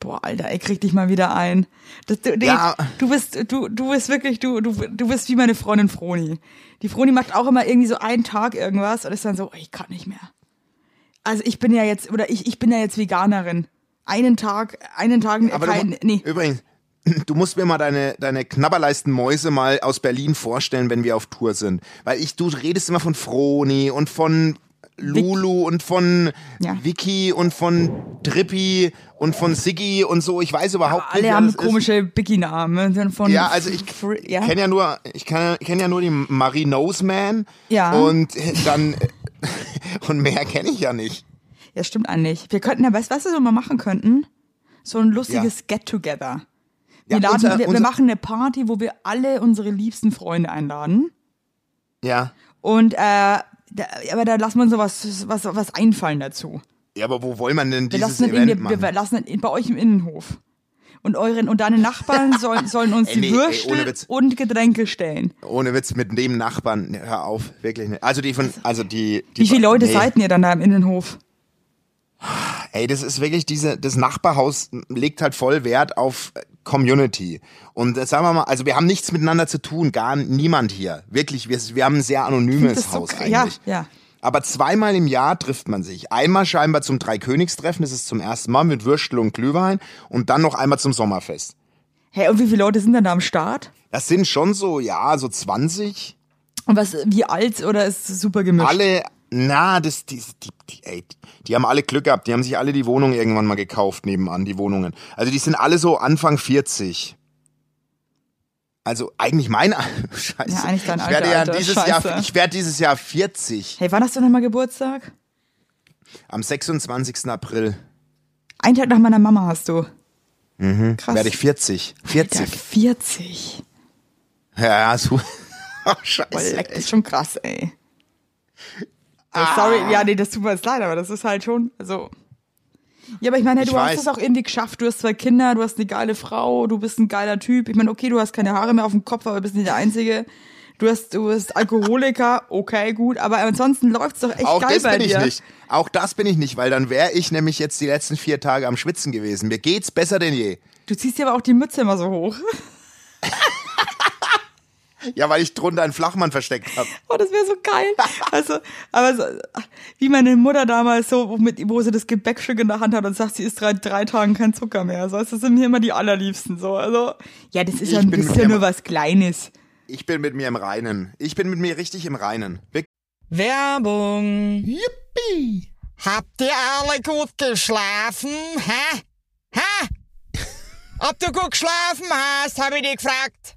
Boah, Alter, ey, krieg dich mal wieder ein. Das, du, Ja. du bist, du, du bist wirklich, du, du, du bist wie meine Freundin Froni. Die Froni macht auch immer irgendwie so einen Tag irgendwas und ist dann so, ich kann nicht mehr. Also ich bin ja jetzt, oder ich, ich bin ja jetzt Veganerin. Einen Tag, einen Tag, Aber kein, du, nee. übrigens, du musst mir mal deine, deine knabberleisten Mäuse mal aus Berlin vorstellen, wenn wir auf Tour sind. Weil ich, du redest immer von Froni und von Lulu und von Ja. Vicky und von Trippi und von Siggi und so. Ich weiß überhaupt nicht, Alle wer haben das ist. komische Biggie-Namen. Von Ja, also ich ja. kenne ja nur, ich kenne kenn ja nur die Marie Noseman. Ja. Und dann, und mehr kenne ich ja nicht. Ja, stimmt eigentlich. Wir könnten ja, weißt du, was wir mal machen könnten? So ein lustiges Get-Together. Wir, Ja, laden, unser- wir, wir machen eine Party, wo wir alle unsere liebsten Freunde einladen. Ja. Und, äh, da, aber da lassen wir uns so was, was, was einfallen dazu. Ja, aber wo wollen man denn Wir dieses lassen, Event in, wir, wir lassen bei euch im Innenhof. Und euren und deine Nachbarn sollen, sollen uns Ey, die nee, ey, Würstel Witz. und Getränke stellen. Ohne Witz mit dem Nachbarn, hör auf, wirklich nicht. Also die von, also die, die Wie viele Leute nee. seid ihr dann da im Innenhof? Ey, das ist wirklich diese, das Nachbarhaus legt halt voll Wert auf Community. Und äh, sagen wir mal, also wir haben nichts miteinander zu tun, gar niemand hier. Wirklich, wir, wir haben ein sehr anonymes so Haus kr- eigentlich. ja, ja. Aber zweimal im Jahr trifft man sich. Einmal scheinbar zum Dreikönigstreffen, das ist zum ersten Mal mit Würstel und Glühwein. Und dann noch einmal zum Sommerfest. Hey, und wie viele Leute sind denn da am Start? Das sind schon so, ja, so 20. Und was, wie alt oder ist es super gemischt? Alle, na, das, die, die, die, ey, die haben alle Glück gehabt. Die haben sich alle die Wohnung irgendwann mal gekauft nebenan, die Wohnungen. Also die sind alle so Anfang 40. Also eigentlich mein Scheiße. Ja, eigentlich dein ich werde ja dieses Scheiße. Jahr, ich werde dieses Jahr 40 Hey, wann hast du nochmal Geburtstag? am 26. April Einen Tag nach meiner Mama hast du. Mhm. Krass. werde ich 40. 40. Alter, 40. Ja, so. Oh, Boah, Scheiße. leck, das ist schon krass, ey. Sorry, Ah. ja, nee, das tut mir jetzt leid, aber das ist halt schon, also. Ja, aber ich meine, Ich du hast weiß. es auch irgendwie geschafft. Du hast zwei Kinder, du hast eine geile Frau, du bist ein geiler Typ. Ich meine, okay, du hast keine Haare mehr auf dem Kopf, aber bist nicht der Einzige. Du hast, du bist Alkoholiker, okay, gut, aber ansonsten läuft's doch echt Auch geil das bei bin ich dir. nicht. Auch das bin ich nicht, weil dann wäre ich nämlich jetzt die letzten vier Tage am Schwitzen gewesen. Mir geht's besser denn je. Du ziehst dir aber auch die Mütze immer so hoch. Ja, weil ich drunter einen Flachmann versteckt habe. Oh, das wäre so geil. Also, aber so, wie meine Mutter damals so, wo, mit, wo sie das Gebäckstück in der Hand hat und sagt, sie isst drei, drei Tagen kein Zucker mehr. So, das sind mir immer die allerliebsten. So, also, ja, das ist ja ein bisschen nur was Kleines. Ich bin mit mir im Reinen. Ich bin mit mir richtig im Reinen. Wirklich. Werbung. Yippie! Habt ihr alle gut geschlafen? Hä? Hä? Ob du gut geschlafen hast, habe ich dich gefragt.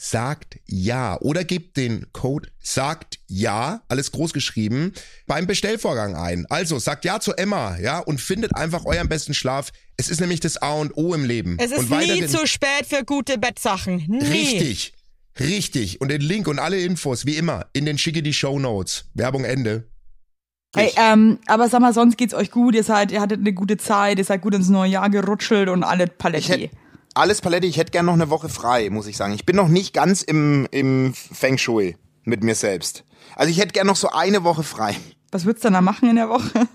sagt ja oder gebt den Code sagt ja, alles groß geschrieben, beim Bestellvorgang ein. Also sagt ja zu Emma, ja, und findet einfach euren besten Schlaf. Es ist nämlich das A und O im Leben. Es ist und nie zu spät für gute Bettsachen. Nie. Richtig. Richtig. Und den Link und alle Infos, wie immer, in den schicke die Show Notes. Werbung Ende. Hey, ähm, aber sag mal, sonst geht's euch gut, ihr seid, ihr hattet eine gute Zeit, ihr seid gut ins neue Jahr gerutschelt und alle Paletti. Alles Palette, ich hätte gern noch eine Woche frei, muss ich sagen. Ich bin noch nicht ganz im, im Feng Shui mit mir selbst. Also ich hätte gern noch so eine Woche frei. Was würdest du dann da machen in der Woche?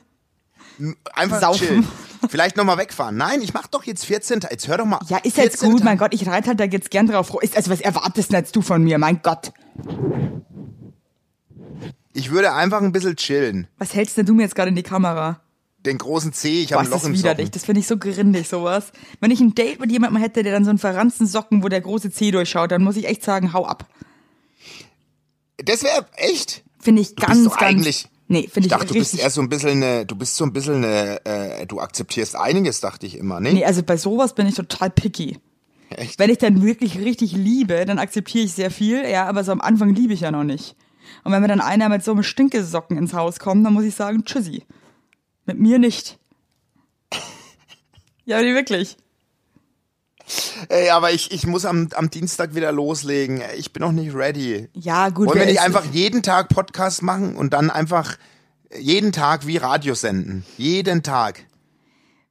Einfach Saufen. chillen. Vielleicht nochmal wegfahren. Nein, ich mach doch jetzt 14 Tage. Jetzt hör doch mal. Ja, ist jetzt 14 gut, Tage. mein Gott, ich reite halt da jetzt gern drauf. Ist- Also was erwartest denn jetzt du von mir, mein Gott? Ich würde einfach ein bisschen chillen. Was hältst denn du mir jetzt gerade in die Kamera? Den großen C, ich habe ein Loch ist im widerlich, Socken. das finde ich so grindig, sowas. Wenn ich ein Date mit jemandem hätte, der dann so einen verranzten Socken, wo der große C durchschaut, dann muss ich echt sagen, hau ab. Das wäre echt. Finde ich bist ganz, doch ganz. eigentlich- nee, finde Ich ich, dachte, du bist eher so ein bisschen eine, du bist so ein bisschen eine, äh, du akzeptierst einiges, dachte ich immer, ne? Nee, also bei sowas bin ich total picky. Echt? Wenn ich dann wirklich richtig liebe, dann akzeptiere ich sehr viel, ja, aber so am Anfang liebe ich ja noch nicht. Und wenn mir dann einer mit so einem Stinkesocken ins Haus kommt, dann muss ich sagen, tschüssi. Mit mir nicht. Ja, nee, wirklich. Ey, aber ich, ich muss am, am Dienstag wieder loslegen. Ich bin noch nicht ready. Ja, gut. Wollen wir nicht einfach jeden Tag Podcast machen und dann einfach jeden Tag wie Radio senden? Jeden Tag.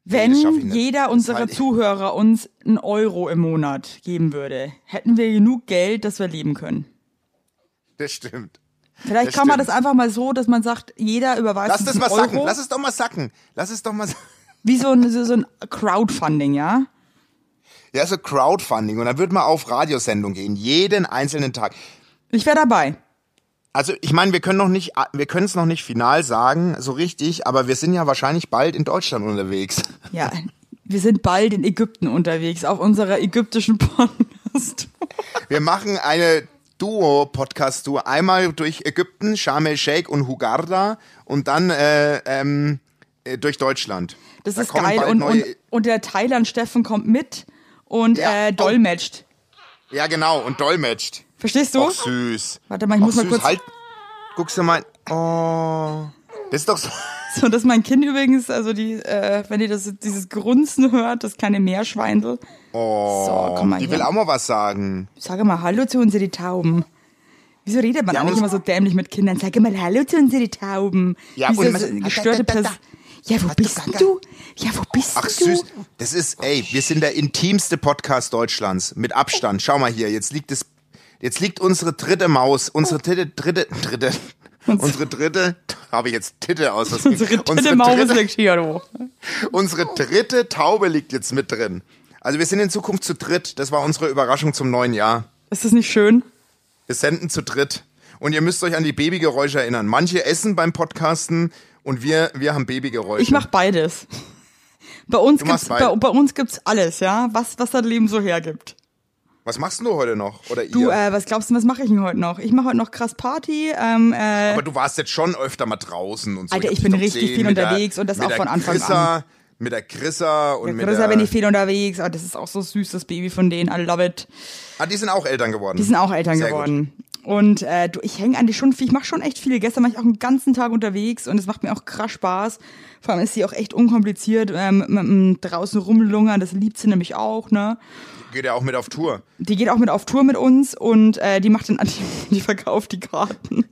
Wenn nicht. jeder unserer Zuhörer uns einen Euro im Monat geben würde, hätten wir genug Geld, dass wir leben können. Das stimmt. Vielleicht Das kann man stimmt. das einfach mal so, dass man sagt, jeder überweist Lass das mal Euro. sacken. Lass es doch mal sacken. Lass es doch mal sacken. Wie so ein, so, so ein Crowdfunding, ja? Ja, so Crowdfunding. Und dann wird man auf Radiosendung gehen. Jeden einzelnen Tag. Ich wäre dabei. Also ich meine, wir können noch nicht, wir können es noch nicht final sagen, so richtig, aber wir sind ja wahrscheinlich bald in Deutschland unterwegs. Ja, wir sind bald in Ägypten unterwegs, auf unserer ägyptischen Podcast. Wir machen eine Duo-Podcast-Tour. Einmal durch Ägypten, Sharm el-Sheikh und Hurghada und dann äh, ähm, äh, durch Deutschland. Das Da ist geil. Und, und, und der Thailand-Steffen kommt mit und Ja. äh, dolmetscht. Ja, genau, und dolmetscht. Verstehst du? Och, süß. Warte mal, ich Och, muss mal süß. kurz. Halt, guckst du mal. Oh. Das ist doch so. So, das ist mein Kind übrigens, also die, äh, wenn ihr das, dieses Grunzen hört, das kleine Meerschweindel. Oh, So, komm mal die hier. will auch mal was sagen. Sag mal Hallo zu uns, die Tauben. Wieso redet man Ja, eigentlich immer so dämlich mit Kindern? Sag mal Hallo zu uns, die Tauben. Ja, Wie so, und so gestörte da, da, da. Ja, wo bist du? Ja, wo bist Ach du? süß, das ist, ey, wir sind der intimste Podcast Deutschlands mit Abstand. Schau mal hier, jetzt liegt es, jetzt liegt unsere dritte Maus, unsere dritte, dritte, dritte, unsere dritte, habe ich jetzt Titte aus. Unsere dritte unsere Maus dritte, liegt hier, du. unsere dritte Taube liegt jetzt mit drin. Also wir sind in Zukunft zu dritt. Das war unsere Überraschung zum neuen Jahr. Ist das nicht schön? Wir senden zu dritt. Und ihr müsst euch an die Babygeräusche erinnern. Manche essen beim Podcasten und wir, wir haben Babygeräusche. Ich mach beides. Bei uns gibt's, bei, bei uns gibt's alles, ja, was, was das Leben so hergibt. Was machst du heute noch? Oder Du, ihr? äh, was glaubst du, was mache ich denn heute noch? Ich mache heute noch krass Party. Ähm, äh, Aber du warst jetzt schon öfter mal draußen und so. Alter, ich dich bin richtig viel mit der- unterwegs und das mit auch von Anfang Chrissa, an. Mit der Chrissa und der mit Größer der... bin ich viel unterwegs. Oh, das ist auch so süß, das Baby von denen. I love it. ah, die sind auch Eltern geworden. Die sind auch Eltern Sehr geworden. Und äh, du, ich hänge eigentlich schon viel, ich mache schon echt viel. Gestern war ich auch einen ganzen Tag unterwegs und es macht mir auch krass Spaß. Vor allem ist sie auch echt unkompliziert, ähm, mit, mit, draußen rumlungern, das liebt sie nämlich auch, ne? Geht ja auch mit auf Tour. Die geht auch mit auf Tour mit uns und äh, die macht dann, die, die verkauft die Karten.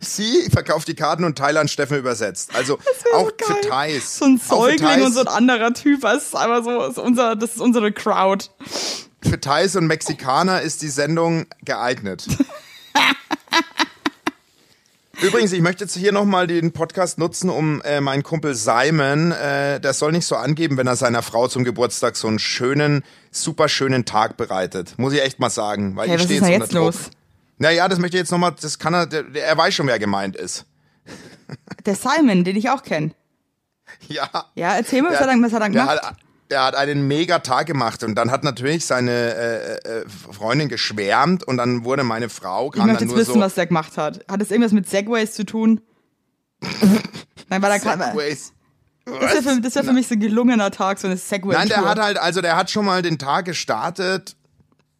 Sie verkauft die Karten und Thailand Steffen übersetzt. Also auch so für Thais. So ein Säugling und so ein anderer Typ, das ist einfach so, ist unser, das ist unsere Crowd. Für Thais und Mexikaner ist die Sendung geeignet. Übrigens, ich möchte jetzt hier nochmal den Podcast nutzen, um äh, meinen Kumpel Simon, äh, der soll nicht so angeben, wenn er seiner Frau zum Geburtstag so einen schönen, super schönen Tag bereitet. Muss ich echt mal sagen. Weil Hey, ich was stehe ist denn unter jetzt Druck. los? Naja, das möchte ich jetzt nochmal, das kann er, der, er weiß schon, wer gemeint ist. Der Simon, den ich auch kenne. Ja. Ja, erzähl mal, was Der- er, was er der gemacht? Hat, der hat einen mega Tag gemacht und dann hat natürlich seine äh, äh, Freundin geschwärmt und dann wurde meine Frau Ich kam möchte dann jetzt nur wissen, so was der gemacht hat. Hat es irgendwas mit Segways zu tun? Nein, weil da kann, das Segways. ist ja für, das ist ja für mich so ein gelungener Tag, so eine segway Nein, der hat halt, also der hat schon mal den Tag gestartet,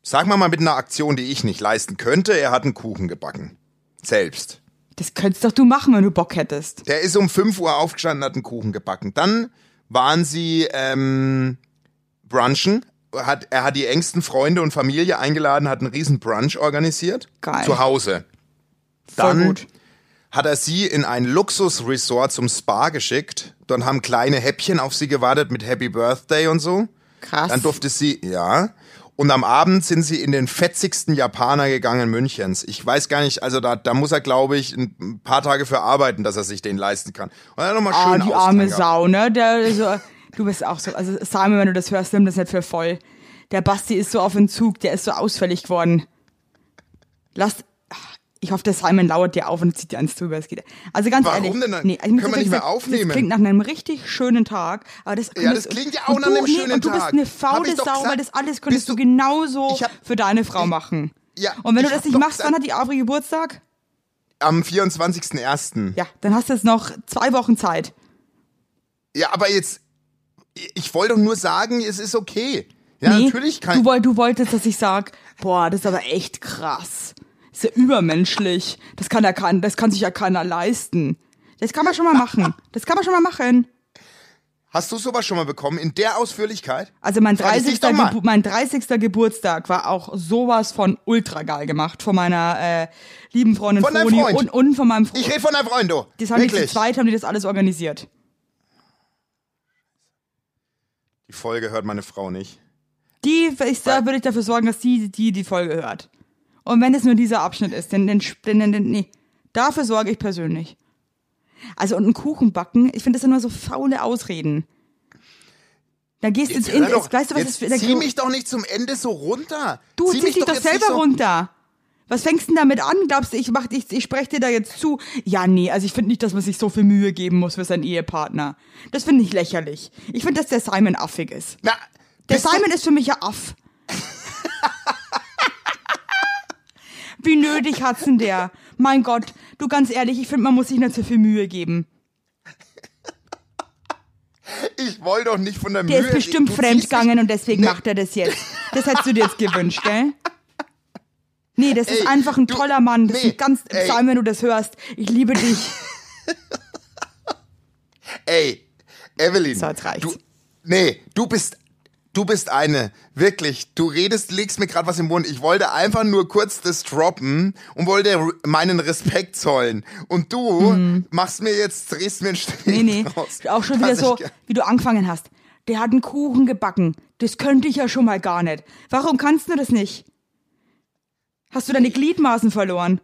sagen wir mal mit einer Aktion, die ich nicht leisten könnte. Er hat einen Kuchen gebacken. Selbst. Das könntest doch du machen, wenn du Bock hättest. Der ist um 5 Uhr aufgestanden, hat einen Kuchen gebacken. Dann waren sie ähm, brunchen. Hat, er hat die engsten Freunde und Familie eingeladen, hat einen riesen Brunch organisiert. Geil. Zu Hause. Voll Dann gut. hat er sie in ein Luxusresort zum Spa geschickt. Dort haben kleine Häppchen auf sie gewartet mit Happy Birthday und so. Krass. Dann durfte sie, ja. Und am Abend sind sie in den fetzigsten Japaner gegangen Münchens. Ich weiß gar nicht, also da, da muss er, glaube ich, ein paar Tage für arbeiten, dass er sich den leisten kann. Und dann nochmal Ah, schön die Ausklang arme. Sau, ne? Der, so, du bist auch so. Also Simon, wenn du das hörst, nimm das nicht für voll. Der Basti ist so auf Entzug, der ist so ausfällig geworden. Lass. Ich hoffe, der Simon lauert dir auf und zieht dir eins drüber. Es geht. Also ganz Warum ehrlich. denn dann? Nee, Können wir nicht mehr aufnehmen? Das klingt nach einem richtig schönen Tag. Aber das, Ja, das klingt ja auch nach einem nee, schönen und du bist Tag. eine faule Sau, weil das alles könntest du du- genauso hab- für deine Frau ich- machen. Ja, und wenn du das nicht machst, wann hat die Abri Geburtstag? Am 24.01. Ja, dann hast du jetzt noch zwei Wochen Zeit. Ja, aber jetzt, ich wollte doch nur sagen, es ist okay. Ja, nee, natürlich kann du, du wolltest, dass ich sag, boah, das ist aber echt krass. Das ist ja übermenschlich. Das kann ja kein, das kann sich ja keiner leisten. Das kann man schon mal machen. Das kann man schon mal machen. Hast du sowas schon mal bekommen in der Ausführlichkeit? Also mein Frag ich 30. dich doch mal. Gebu mein 30. Geburtstag war auch sowas von ultra geil gemacht von meiner äh, lieben Freundin Von Froni Freund? und, und von meinem Freund. Ich rede von deinem Freund, du. Das haben die zu Wirklich. zweit, haben die das alles organisiert. Die Folge hört meine Frau nicht. Die, ich, da würde ich dafür sorgen, dass die, die die Folge hört. Und wenn es nur dieser Abschnitt ist, denn, denn, denn, denn nee, dafür sorge ich persönlich. Also und einen Kuchen backen, ich finde das nur so faule Ausreden. Da gehst du Jetzt, ins doch, weißt du was jetzt das für zieh mich doch nicht zum Ende so runter. Du zieh ziehst mich dich doch nicht selber so, runter. Was fängst du denn damit an? Glaubst du, ich mach ich, ich spreche dir da jetzt zu? Ja, nee, also ich finde nicht, dass man sich so viel Mühe geben muss für seinen Ehepartner. Das finde ich lächerlich. Ich finde, dass der Simon affig ist. Na, Der Simon ist für mich ja Aff. Wie nötig hat's denn der? Mein Gott, du ganz ehrlich, ich finde, man muss sich nicht so viel Mühe geben. Ich wollte doch nicht von der Der Mühe. ist bestimmt fremdgegangen und deswegen Nee. macht er das jetzt. Das hättest du dir jetzt gewünscht, gell? Nee, das ist Ey, einfach ein du- toller Mann. Das ist nee, ein ganz, ey. Simon, wenn du das hörst, ich liebe dich. Ey, Evelyn. So, jetzt reicht's. Du, nee, du bist, du bist eine, wirklich, du redest, legst mir gerade was im Mund. Ich wollte einfach nur kurz das droppen und wollte meinen Respekt zollen. Und du machst mir jetzt, drehst mir einen Strick Mhm. Nee, nee. draus. Auch schon wieder so, wie du angefangen hast. Der hat einen Kuchen gebacken. Das könnte ich ja schon mal gar nicht. Warum kannst du das nicht? Hast du deine Gliedmaßen verloren?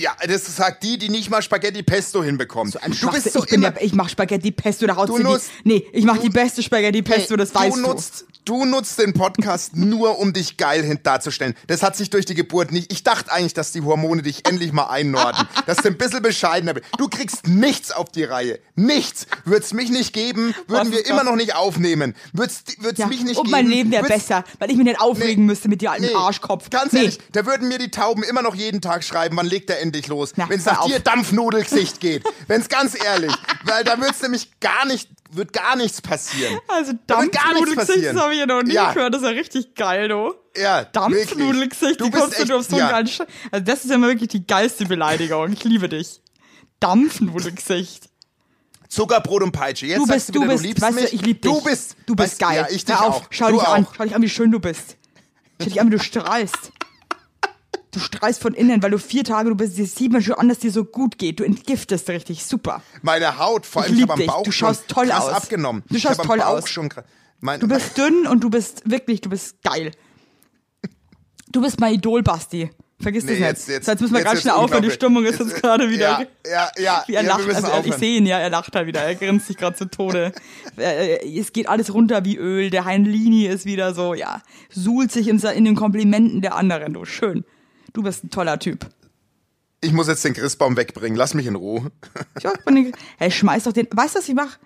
Ja, das sagt die, die nicht mal Spaghetti Pesto hinbekommt. Ein du bist so ich immer, ja, ich mach Spaghetti Pesto, da haut Du nutzt- die. Nee, ich mach du- die beste Spaghetti Pesto, das weißt du du. nutzt, du nutzt den Podcast nur, um dich geil darzustellen. Das hat sich durch die Geburt nicht. Ich dachte eigentlich, dass die Hormone dich endlich mal einnorden. dass du ein bisschen bescheidener bist. Du kriegst nichts auf die Reihe. Nichts. Würd's mich nicht geben, würden wir immer noch nicht aufnehmen. Würd's, würd's Ja, mich nicht und geben. mein Leben wäre besser, weil ich mich nicht aufregen Nee. müsste mit dir alten Nee, Arschkopf. Ganz Nee. ehrlich, da würden mir die Tauben immer noch jeden Tag schreiben, wann legt der endlich los. Wenn es nach auf. dir Dampfnudelgesicht geht. Wenn es ganz ehrlich. Weil da wird's nämlich gar nicht, wird gar nichts passieren. Also Dampfnudelgesicht, das habe ich ja noch nie Ja. gehört. Das ist ja richtig geil, du. Ja, Dampfnudelgesicht, wie kommst du echt- auf so einen ja. geilen Sch Also das ist ja mal wirklich die geilste Beleidigung. Ich liebe dich. Dampfnudelgesicht. Zuckerbrot und Peitsche. Jetzt Du bist, du du wieder, bist, du liebst weißt mich. du, ich lieb dich. Du bist, du bist weißt- geil. Ja, ich dich Hör auf, auch. schau du dich an, auch. schau dich an, wie schön du bist. Schau dich an, wie du strahlst. Du strahlst von innen, weil du vier Tage, du bist, das sieht man schon an, dass dir so gut geht. Du entgiftest richtig, super. Meine Haut, vor Ich allem ich, lieb habe am. Bauch Du schaust toll krass aus. abgenommen. Du ich schaust toll aus. schon. Mein, Du bist dünn und du bist wirklich, du bist geil. Du bist mein Idol, Basti. Vergiss Nee, das nicht. jetzt- jetzt- so, jetzt müssen wir ganz schnell aufhören. Die. Stimmung ist Jetzt- gerade wieder. Ja, ja, ja. Wie er ja, lacht, also ich sehe ihn ja, er lacht halt wieder, er grinst sich gerade zu Tode. Äh, es geht alles runter wie Öl, der Heinlini ist wieder so, ja, suhlt sich in, in den Komplimenten der anderen, du, schön. Du bist ein toller Typ. Ich muss jetzt den Christbaum wegbringen. Lass mich in Ruhe. Den- hey, schmeiß doch den, weißt du, was ich mach?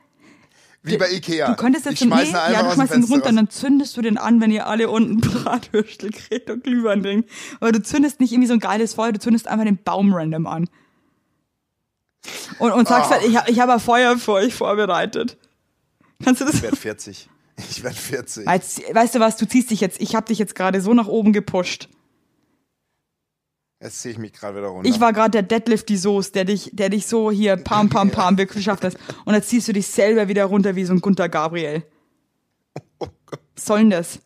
Wie bei Ikea. Du könntest jetzt ich den, schmeiß nee, ja, du schmeißt ihn Fenster runter und dann zündest du den an, wenn ihr alle unten Bratwürstel kriegt und Glühwein trinkt. Aber du zündest nicht irgendwie so ein geiles Feuer, du zündest einfach den Baum random an. Und, und sagst Ah. halt, ich, ich habe ein Feuer für euch vorbereitet. Kannst du das? Ich werde 40. Ich werde 40. Als, weißt du was, du ziehst dich jetzt, ich habe dich jetzt gerade so nach oben gepusht. Jetzt ziehe ich mich gerade wieder runter. Ich war gerade der Deadlift die Soße, der dich, der dich so hier pam pam pam wirklich geschafft hat. Und jetzt ziehst du dich selber wieder runter wie so ein Gunter Gabriel. Oh Was soll denn das?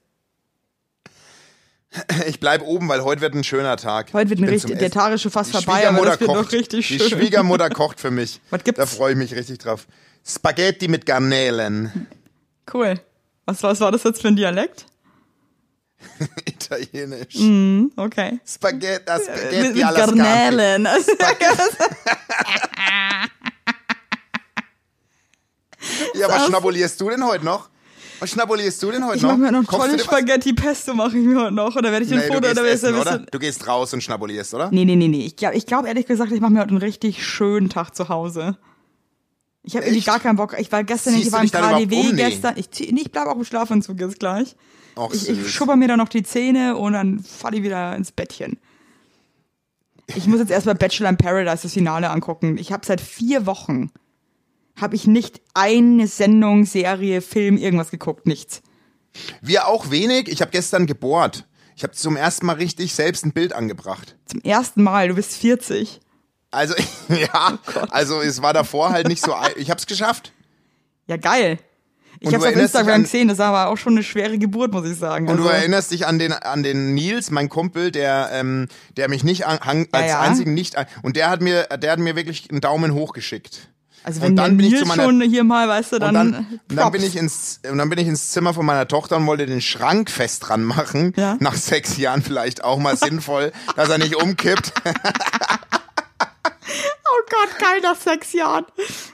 Ich bleib oben, weil heute wird ein schöner Tag. Heute wird ein richtig, der. Tag ist schon fast Die vorbei, aber das wird kocht. noch richtig Die schön. Schwiegermutter kocht für mich. Was gibt's? Da freue ich mich richtig drauf. Spaghetti mit Garnelen. Cool. Was, was war das jetzt für ein Dialekt? Italienisch. Okay. Spaghetti, das Mit, Spaghetti mit Scampi. Garnelen. Ja, was schnabulierst du denn heute noch? Was schnabulierst du denn heute Ich noch? mache mir noch einen Kochst du tollen dir was? Spaghetti Pesto mache ich mir heute noch. Oder werde ich den Nee, Foto oder ich essen, ein oder? Du gehst raus und schnabulierst, oder? Nee, nee, nee, nee. Ich glaube ich glaub, ehrlich gesagt, ich mache mir heute einen richtig schönen Tag zu Hause. Ich habe irgendwie gar keinen Bock. Ich war gestern, Ziehst ich war im KDW um? Nee. gestern. Ich, nee, ich bleibe auch im Schlafanzug jetzt gleich. Och, Ich, ich süß. schubber mir dann noch die Zähne und dann falle ich wieder ins Bettchen. Ich muss jetzt erstmal Bachelor in Paradise das Finale angucken. Ich habe seit vier Wochen habe ich nicht eine Sendung, Serie, Film, irgendwas geguckt, nichts. Wir auch wenig. Ich habe gestern gebohrt. Ich habe zum ersten Mal richtig selbst ein Bild angebracht. Zum ersten Mal, du bist 40. Also, ja, Oh also es war davor halt nicht so. Ich habe es geschafft. Ja, geil. Ich Und habe du auf Instagram an- gesehen, das war aber auch schon eine schwere Geburt, muss ich sagen. Und du Also, erinnerst dich an den an den Nils, mein Kumpel, der ähm, der mich nicht an, als ja. einzigen nicht an, und der hat mir der hat mir wirklich einen Daumen hoch geschickt. also und wenn dann der bin ich zu meiner- schon hier mal, weißt du, Und dann, dann, und dann bin ich ins und dann bin ich ins Zimmer von meiner Tochter und wollte den Schrank fest dran machen. Ja. Nach sechs Jahren vielleicht auch mal sinnvoll, dass er nicht umkippt. Oh Gott, geil nach sechs Jahren.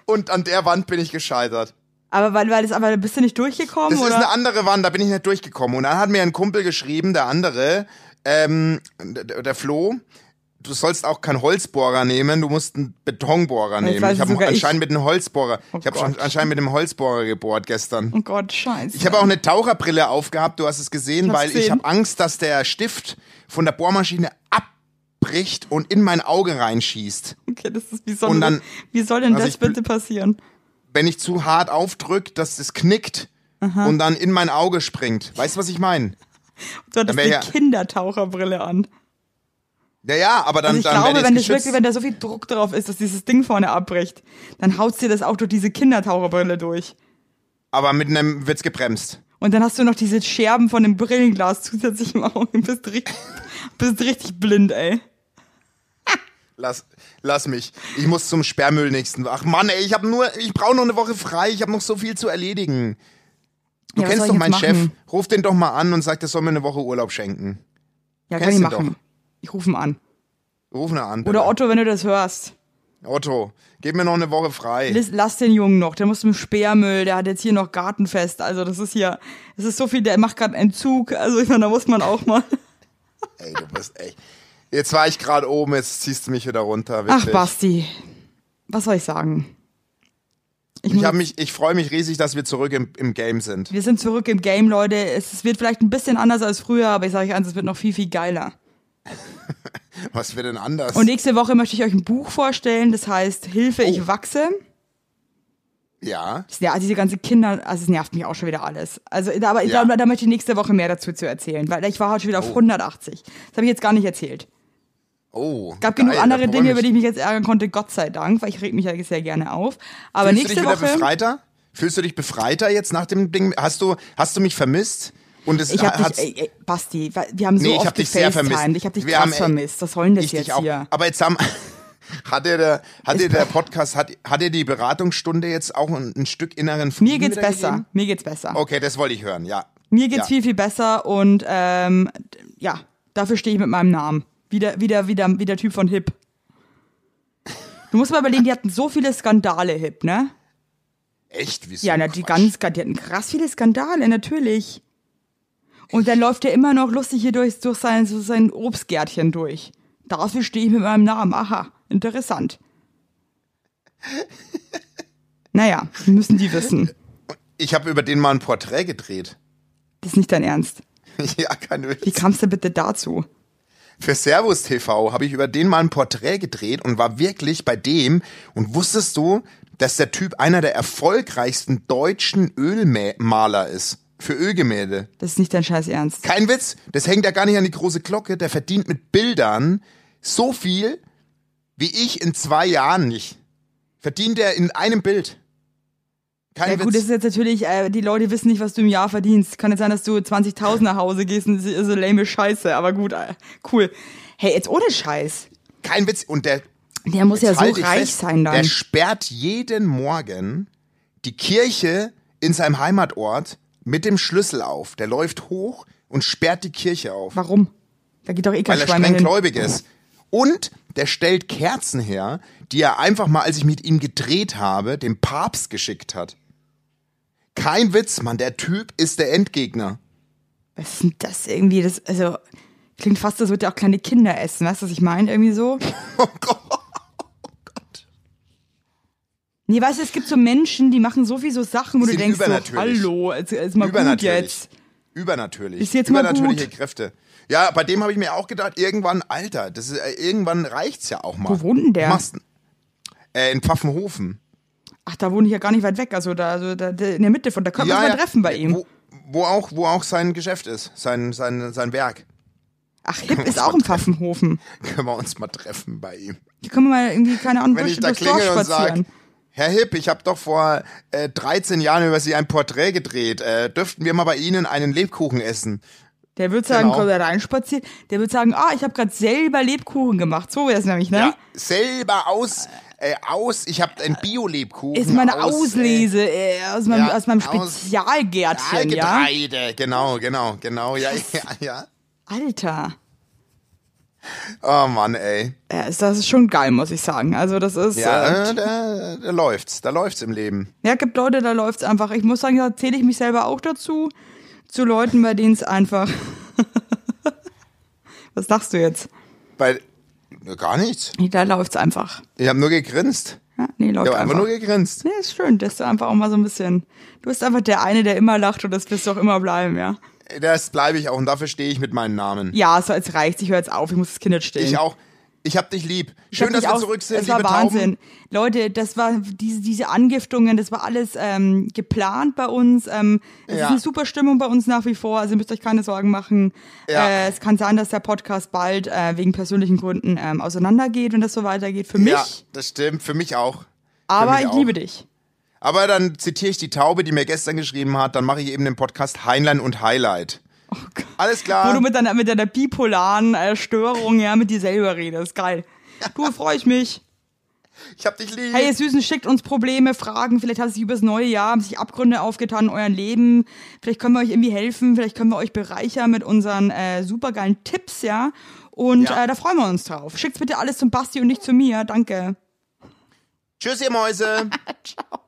Und an der Wand bin ich gescheitert. Aber weil, weil das, aber bist du nicht durchgekommen, Das ist oder? eine andere Wand, da bin ich nicht durchgekommen. Und dann hat mir ein Kumpel geschrieben, der andere, ähm, der, der Flo, du sollst auch keinen Holzbohrer nehmen, du musst einen Betonbohrer nehmen. Ich habe sogar ich. anscheinend mit einem Holzbohrer, Oh ich habe anscheinend mit dem Holzbohrer gebohrt gestern. oh Gott, scheiße. Ich habe auch eine Taucherbrille aufgehabt, du hast es gesehen, Ich weil ich gesehen. habe Angst, dass der Stift von der Bohrmaschine abbricht und in mein Auge reinschießt. Okay, das ist, wie soll, Und dann- wie soll denn also das ich bitte passieren? Wenn ich zu hart aufdrück, dass es knickt und dann in mein Auge springt. Weißt du, was ich meine? Du hattest eine ja- Kindertaucherbrille an. Ja, ja, aber dann, Also ich dann glaube, wenn das wirklich, wenn da so viel Druck drauf ist, dass dieses Ding vorne abbricht, dann haut's dir das auch durch diese Kindertaucherbrille durch. Aber mit einem wird's gebremst. Und dann hast du noch diese Scherben von dem Brillenglas zusätzlich im Auge. Du bist richtig, bist richtig blind, ey. Lass, lass mich. Ich muss zum Sperrmüll nächsten. Ach Mann, ey, ich habe nur, ich brauche noch eine Woche frei. Ich habe noch so viel zu erledigen. Du Ja, kennst doch ich meinen Chef. Ruf den doch mal an und sag, der soll mir eine Woche Urlaub schenken. Ja, kann Kennst ich du machen. doch. Ich rufe ihn an. Ruf ihn an. Oder bitte. Otto, wenn du das hörst. Otto, gib mir noch eine Woche frei. Lass, lass den Jungen noch, der muss zum Sperrmüll, der hat jetzt hier noch Gartenfest. Also das ist hier, es ist so viel, der macht gerade einen Zug. Also ich meine, da muss man auch mal. Ey, du bist echt. Jetzt war ich gerade oben, jetzt ziehst du mich wieder runter. Ach, Wirklich. Basti. Was soll ich sagen? Ich Ich, mich, ich freue mich riesig, dass wir zurück im, im Game sind. Wir sind zurück im Game, Leute. Es, es wird vielleicht ein bisschen anders als früher, aber ich sage euch eins, es wird noch viel, viel geiler. Was wird denn anders? Und nächste Woche möchte ich euch ein Buch vorstellen, das heißt Hilfe, ich wachse. ja. Ja, diese ganze Kinder, also es nervt mich auch schon wieder alles. Also, aber Ja. da, da möchte ich nächste Woche mehr dazu zu erzählen, weil ich war heute schon wieder auf 180. Das habe ich jetzt gar nicht erzählt. Oh. gab geil, genug andere Dinge, über die ich mich jetzt ärgern konnte, Gott sei Dank, weil ich reg mich ja sehr gerne auf. Aber Fühlst du nächste dich wieder Woche. befreiter? Fühlst du dich befreiter jetzt nach dem Ding? Hast du, hast du mich vermisst? Und es Ich hab dich, ey, ey, Basti, wir haben so Nee, ich oft hab dich sehr vermisst. Ich habe dich Wir krass haben, ey, vermisst. Was soll denn das ich jetzt auch. hier? Aber jetzt haben, hat dir der, hat dir der Podcast, hat, hat dir die Beratungsstunde jetzt auch ein, ein Stück inneren Frieden Mir geht's besser. gegeben? Mir geht's besser. Okay, das wollte ich hören, ja. Mir geht's ja. viel, viel besser und ähm, ja, dafür stehe ich mit meinem Namen. Wieder, wieder, wieder, wie der Typ von Hip. Du musst mal überlegen, die hatten so viele Skandale, Hip, ne? Echt? Wieso? Ja, na, die ganz, die hatten krass viele Skandale, natürlich. Und dann läuft er immer noch lustig hier durch, durch sein, so sein Obstgärtchen durch. Dafür stehe ich mit meinem Namen. Aha, interessant. Naja, müssen die wissen. Ich habe über den mal ein Porträt gedreht. Das ist nicht dein Ernst. ja, kein Witz. Wie kamst du bitte dazu? Für Servus TV habe ich über den mal ein Porträt gedreht und war wirklich bei dem. Und wusstest du, dass der Typ einer der erfolgreichsten deutschen Ölmaler ist? Für Ölgemälde. Das ist nicht dein scheiß Ernst. Kein Witz, das hängt ja gar nicht an die große Glocke. Der verdient mit Bildern so viel, wie ich in zwei Jahren nicht. Verdient er in einem Bild. Kein Ja gut, das Witz. ist jetzt natürlich, äh, die Leute wissen nicht, was du im Jahr verdienst. Kann jetzt sein, dass du 20.000 nach Hause gehst und das ist so lame Scheiße, aber gut, äh, cool. Hey, jetzt ohne Scheiß. Kein Witz. Und der, Der muss ja so halt reich fest, sein dann. Der sperrt jeden Morgen die Kirche in seinem Heimatort mit dem Schlüssel auf. Der läuft hoch und sperrt die Kirche auf. Warum? Da geht doch eh kein weil er streng gläubig ist. Und der stellt Kerzen her, die er einfach mal, als ich mit ihm gedreht habe, dem Papst geschickt hat. Kein Witz, Mann, der Typ ist der Endgegner. Was ist denn das irgendwie? Das, also, klingt fast, als würde er auch kleine Kinder essen. Weißt du, was ich meine? Irgendwie so. Oh Gott. Nee, weißt du, es gibt so Menschen, die machen so viel so Sachen, wo du denkst, so, hallo, jetzt, jetzt mal gut Übernatürlich. jetzt. Übernatürlich. Ist jetzt mal Übernatürliche gut. Kräfte. Ja, bei dem habe ich mir auch gedacht, irgendwann, Alter, das ist, äh, irgendwann reicht's ja auch mal. Wo wohnt denn der? Machst, äh, in Pfaffenhofen. Ach, da wohne ich ja gar nicht weit weg. Also da, also da, da in der Mitte von, da können wir uns mal treffen bei ihm. Wo, wo, auch, wo auch sein Geschäft ist, sein, sein, sein Werk. Ach, Hip ist auch im Pfaffenhofen. Können wir uns mal treffen bei ihm. Hier können wir mal irgendwie, keine Ahnung, Wenn durch, ich da durchs Dorf klingel und spazieren. sag, Herr Hipp, ich habe doch vor äh, 13 Jahren über Sie ein Porträt gedreht. Äh, dürften wir mal bei Ihnen einen Lebkuchen essen? Der wird sagen, Genau. kommt da reinspaziert. Der wird sagen, ah, ich habe gerade selber Lebkuchen gemacht. So wäre es nämlich, ne? Ja, selber aus, äh, aus, ich habe ein Bio-Lebkuchen. Ist meine aus, Auslese äh, aus, meinem, ja, aus meinem Spezialgärtchen, Äh, ja? Getreide, genau, genau, genau, ja, ja, ja. Alter. Oh Mann, ey. Ja, das ist schon geil, muss ich sagen. Also das ist, Ja, äh, äh, da, da läuft's, da läuft's im Leben. ja, gibt Leute, da läuft's einfach. Ich muss sagen, da zähle ich mich selber auch dazu. Zu Leuten, bei denen es einfach. Was sagst du jetzt? Bei, gar nichts. Nee, Da läuft's einfach. Ich habe nur gegrinst. Ja, nee, Ich läuft habe einfach einfach. nur gegrinst. Nee, ist schön, dass du einfach auch mal so ein bisschen. Du bist einfach der eine, der immer lacht und das wirst du auch immer bleiben, ja. Das bleibe ich auch und dafür stehe ich mit meinem Namen. Ja, so jetzt reicht's. Ich höre jetzt auf. Ich muss das Kind jetzt stillen. Ich auch. Ich hab dich lieb. Schön, dass wir auch- zurück sind, Es war Wahnsinn. Tauben. Leute, das war diese, diese Angiftungen, das war alles ähm, geplant bei uns. Ähm, es Ja. ist eine super Stimmung bei uns nach wie vor, also ihr müsst euch keine Sorgen machen. Ja. Äh, es kann sein, dass der Podcast bald äh, wegen persönlichen Gründen ähm, auseinandergeht, wenn das so weitergeht. Für mich. Ja, das stimmt. Für mich auch. Aber mich ich auch. liebe dich. Aber dann zitiere ich die Taube, die mir gestern geschrieben hat. Dann mache ich eben den Podcast Heinlein und Highlight. Alles Wo klar. du mit deiner, mit deiner bipolaren äh, Störung ja mit dir selber redest. Geil. Du, freue ich mich. Ich hab dich lieb. Hey, ihr Süßen, schickt uns Probleme, Fragen. Vielleicht hat sich übers neue Jahr haben sich Abgründe aufgetan in eurem Leben. Vielleicht können wir euch irgendwie helfen. Vielleicht können wir euch bereichern mit unseren äh, supergeilen Tipps, ja. Und Ja. Äh, da freuen wir uns drauf. Schickt's bitte alles zum Basti und nicht zu mir. Danke. Tschüss, ihr Mäuse. Ciao.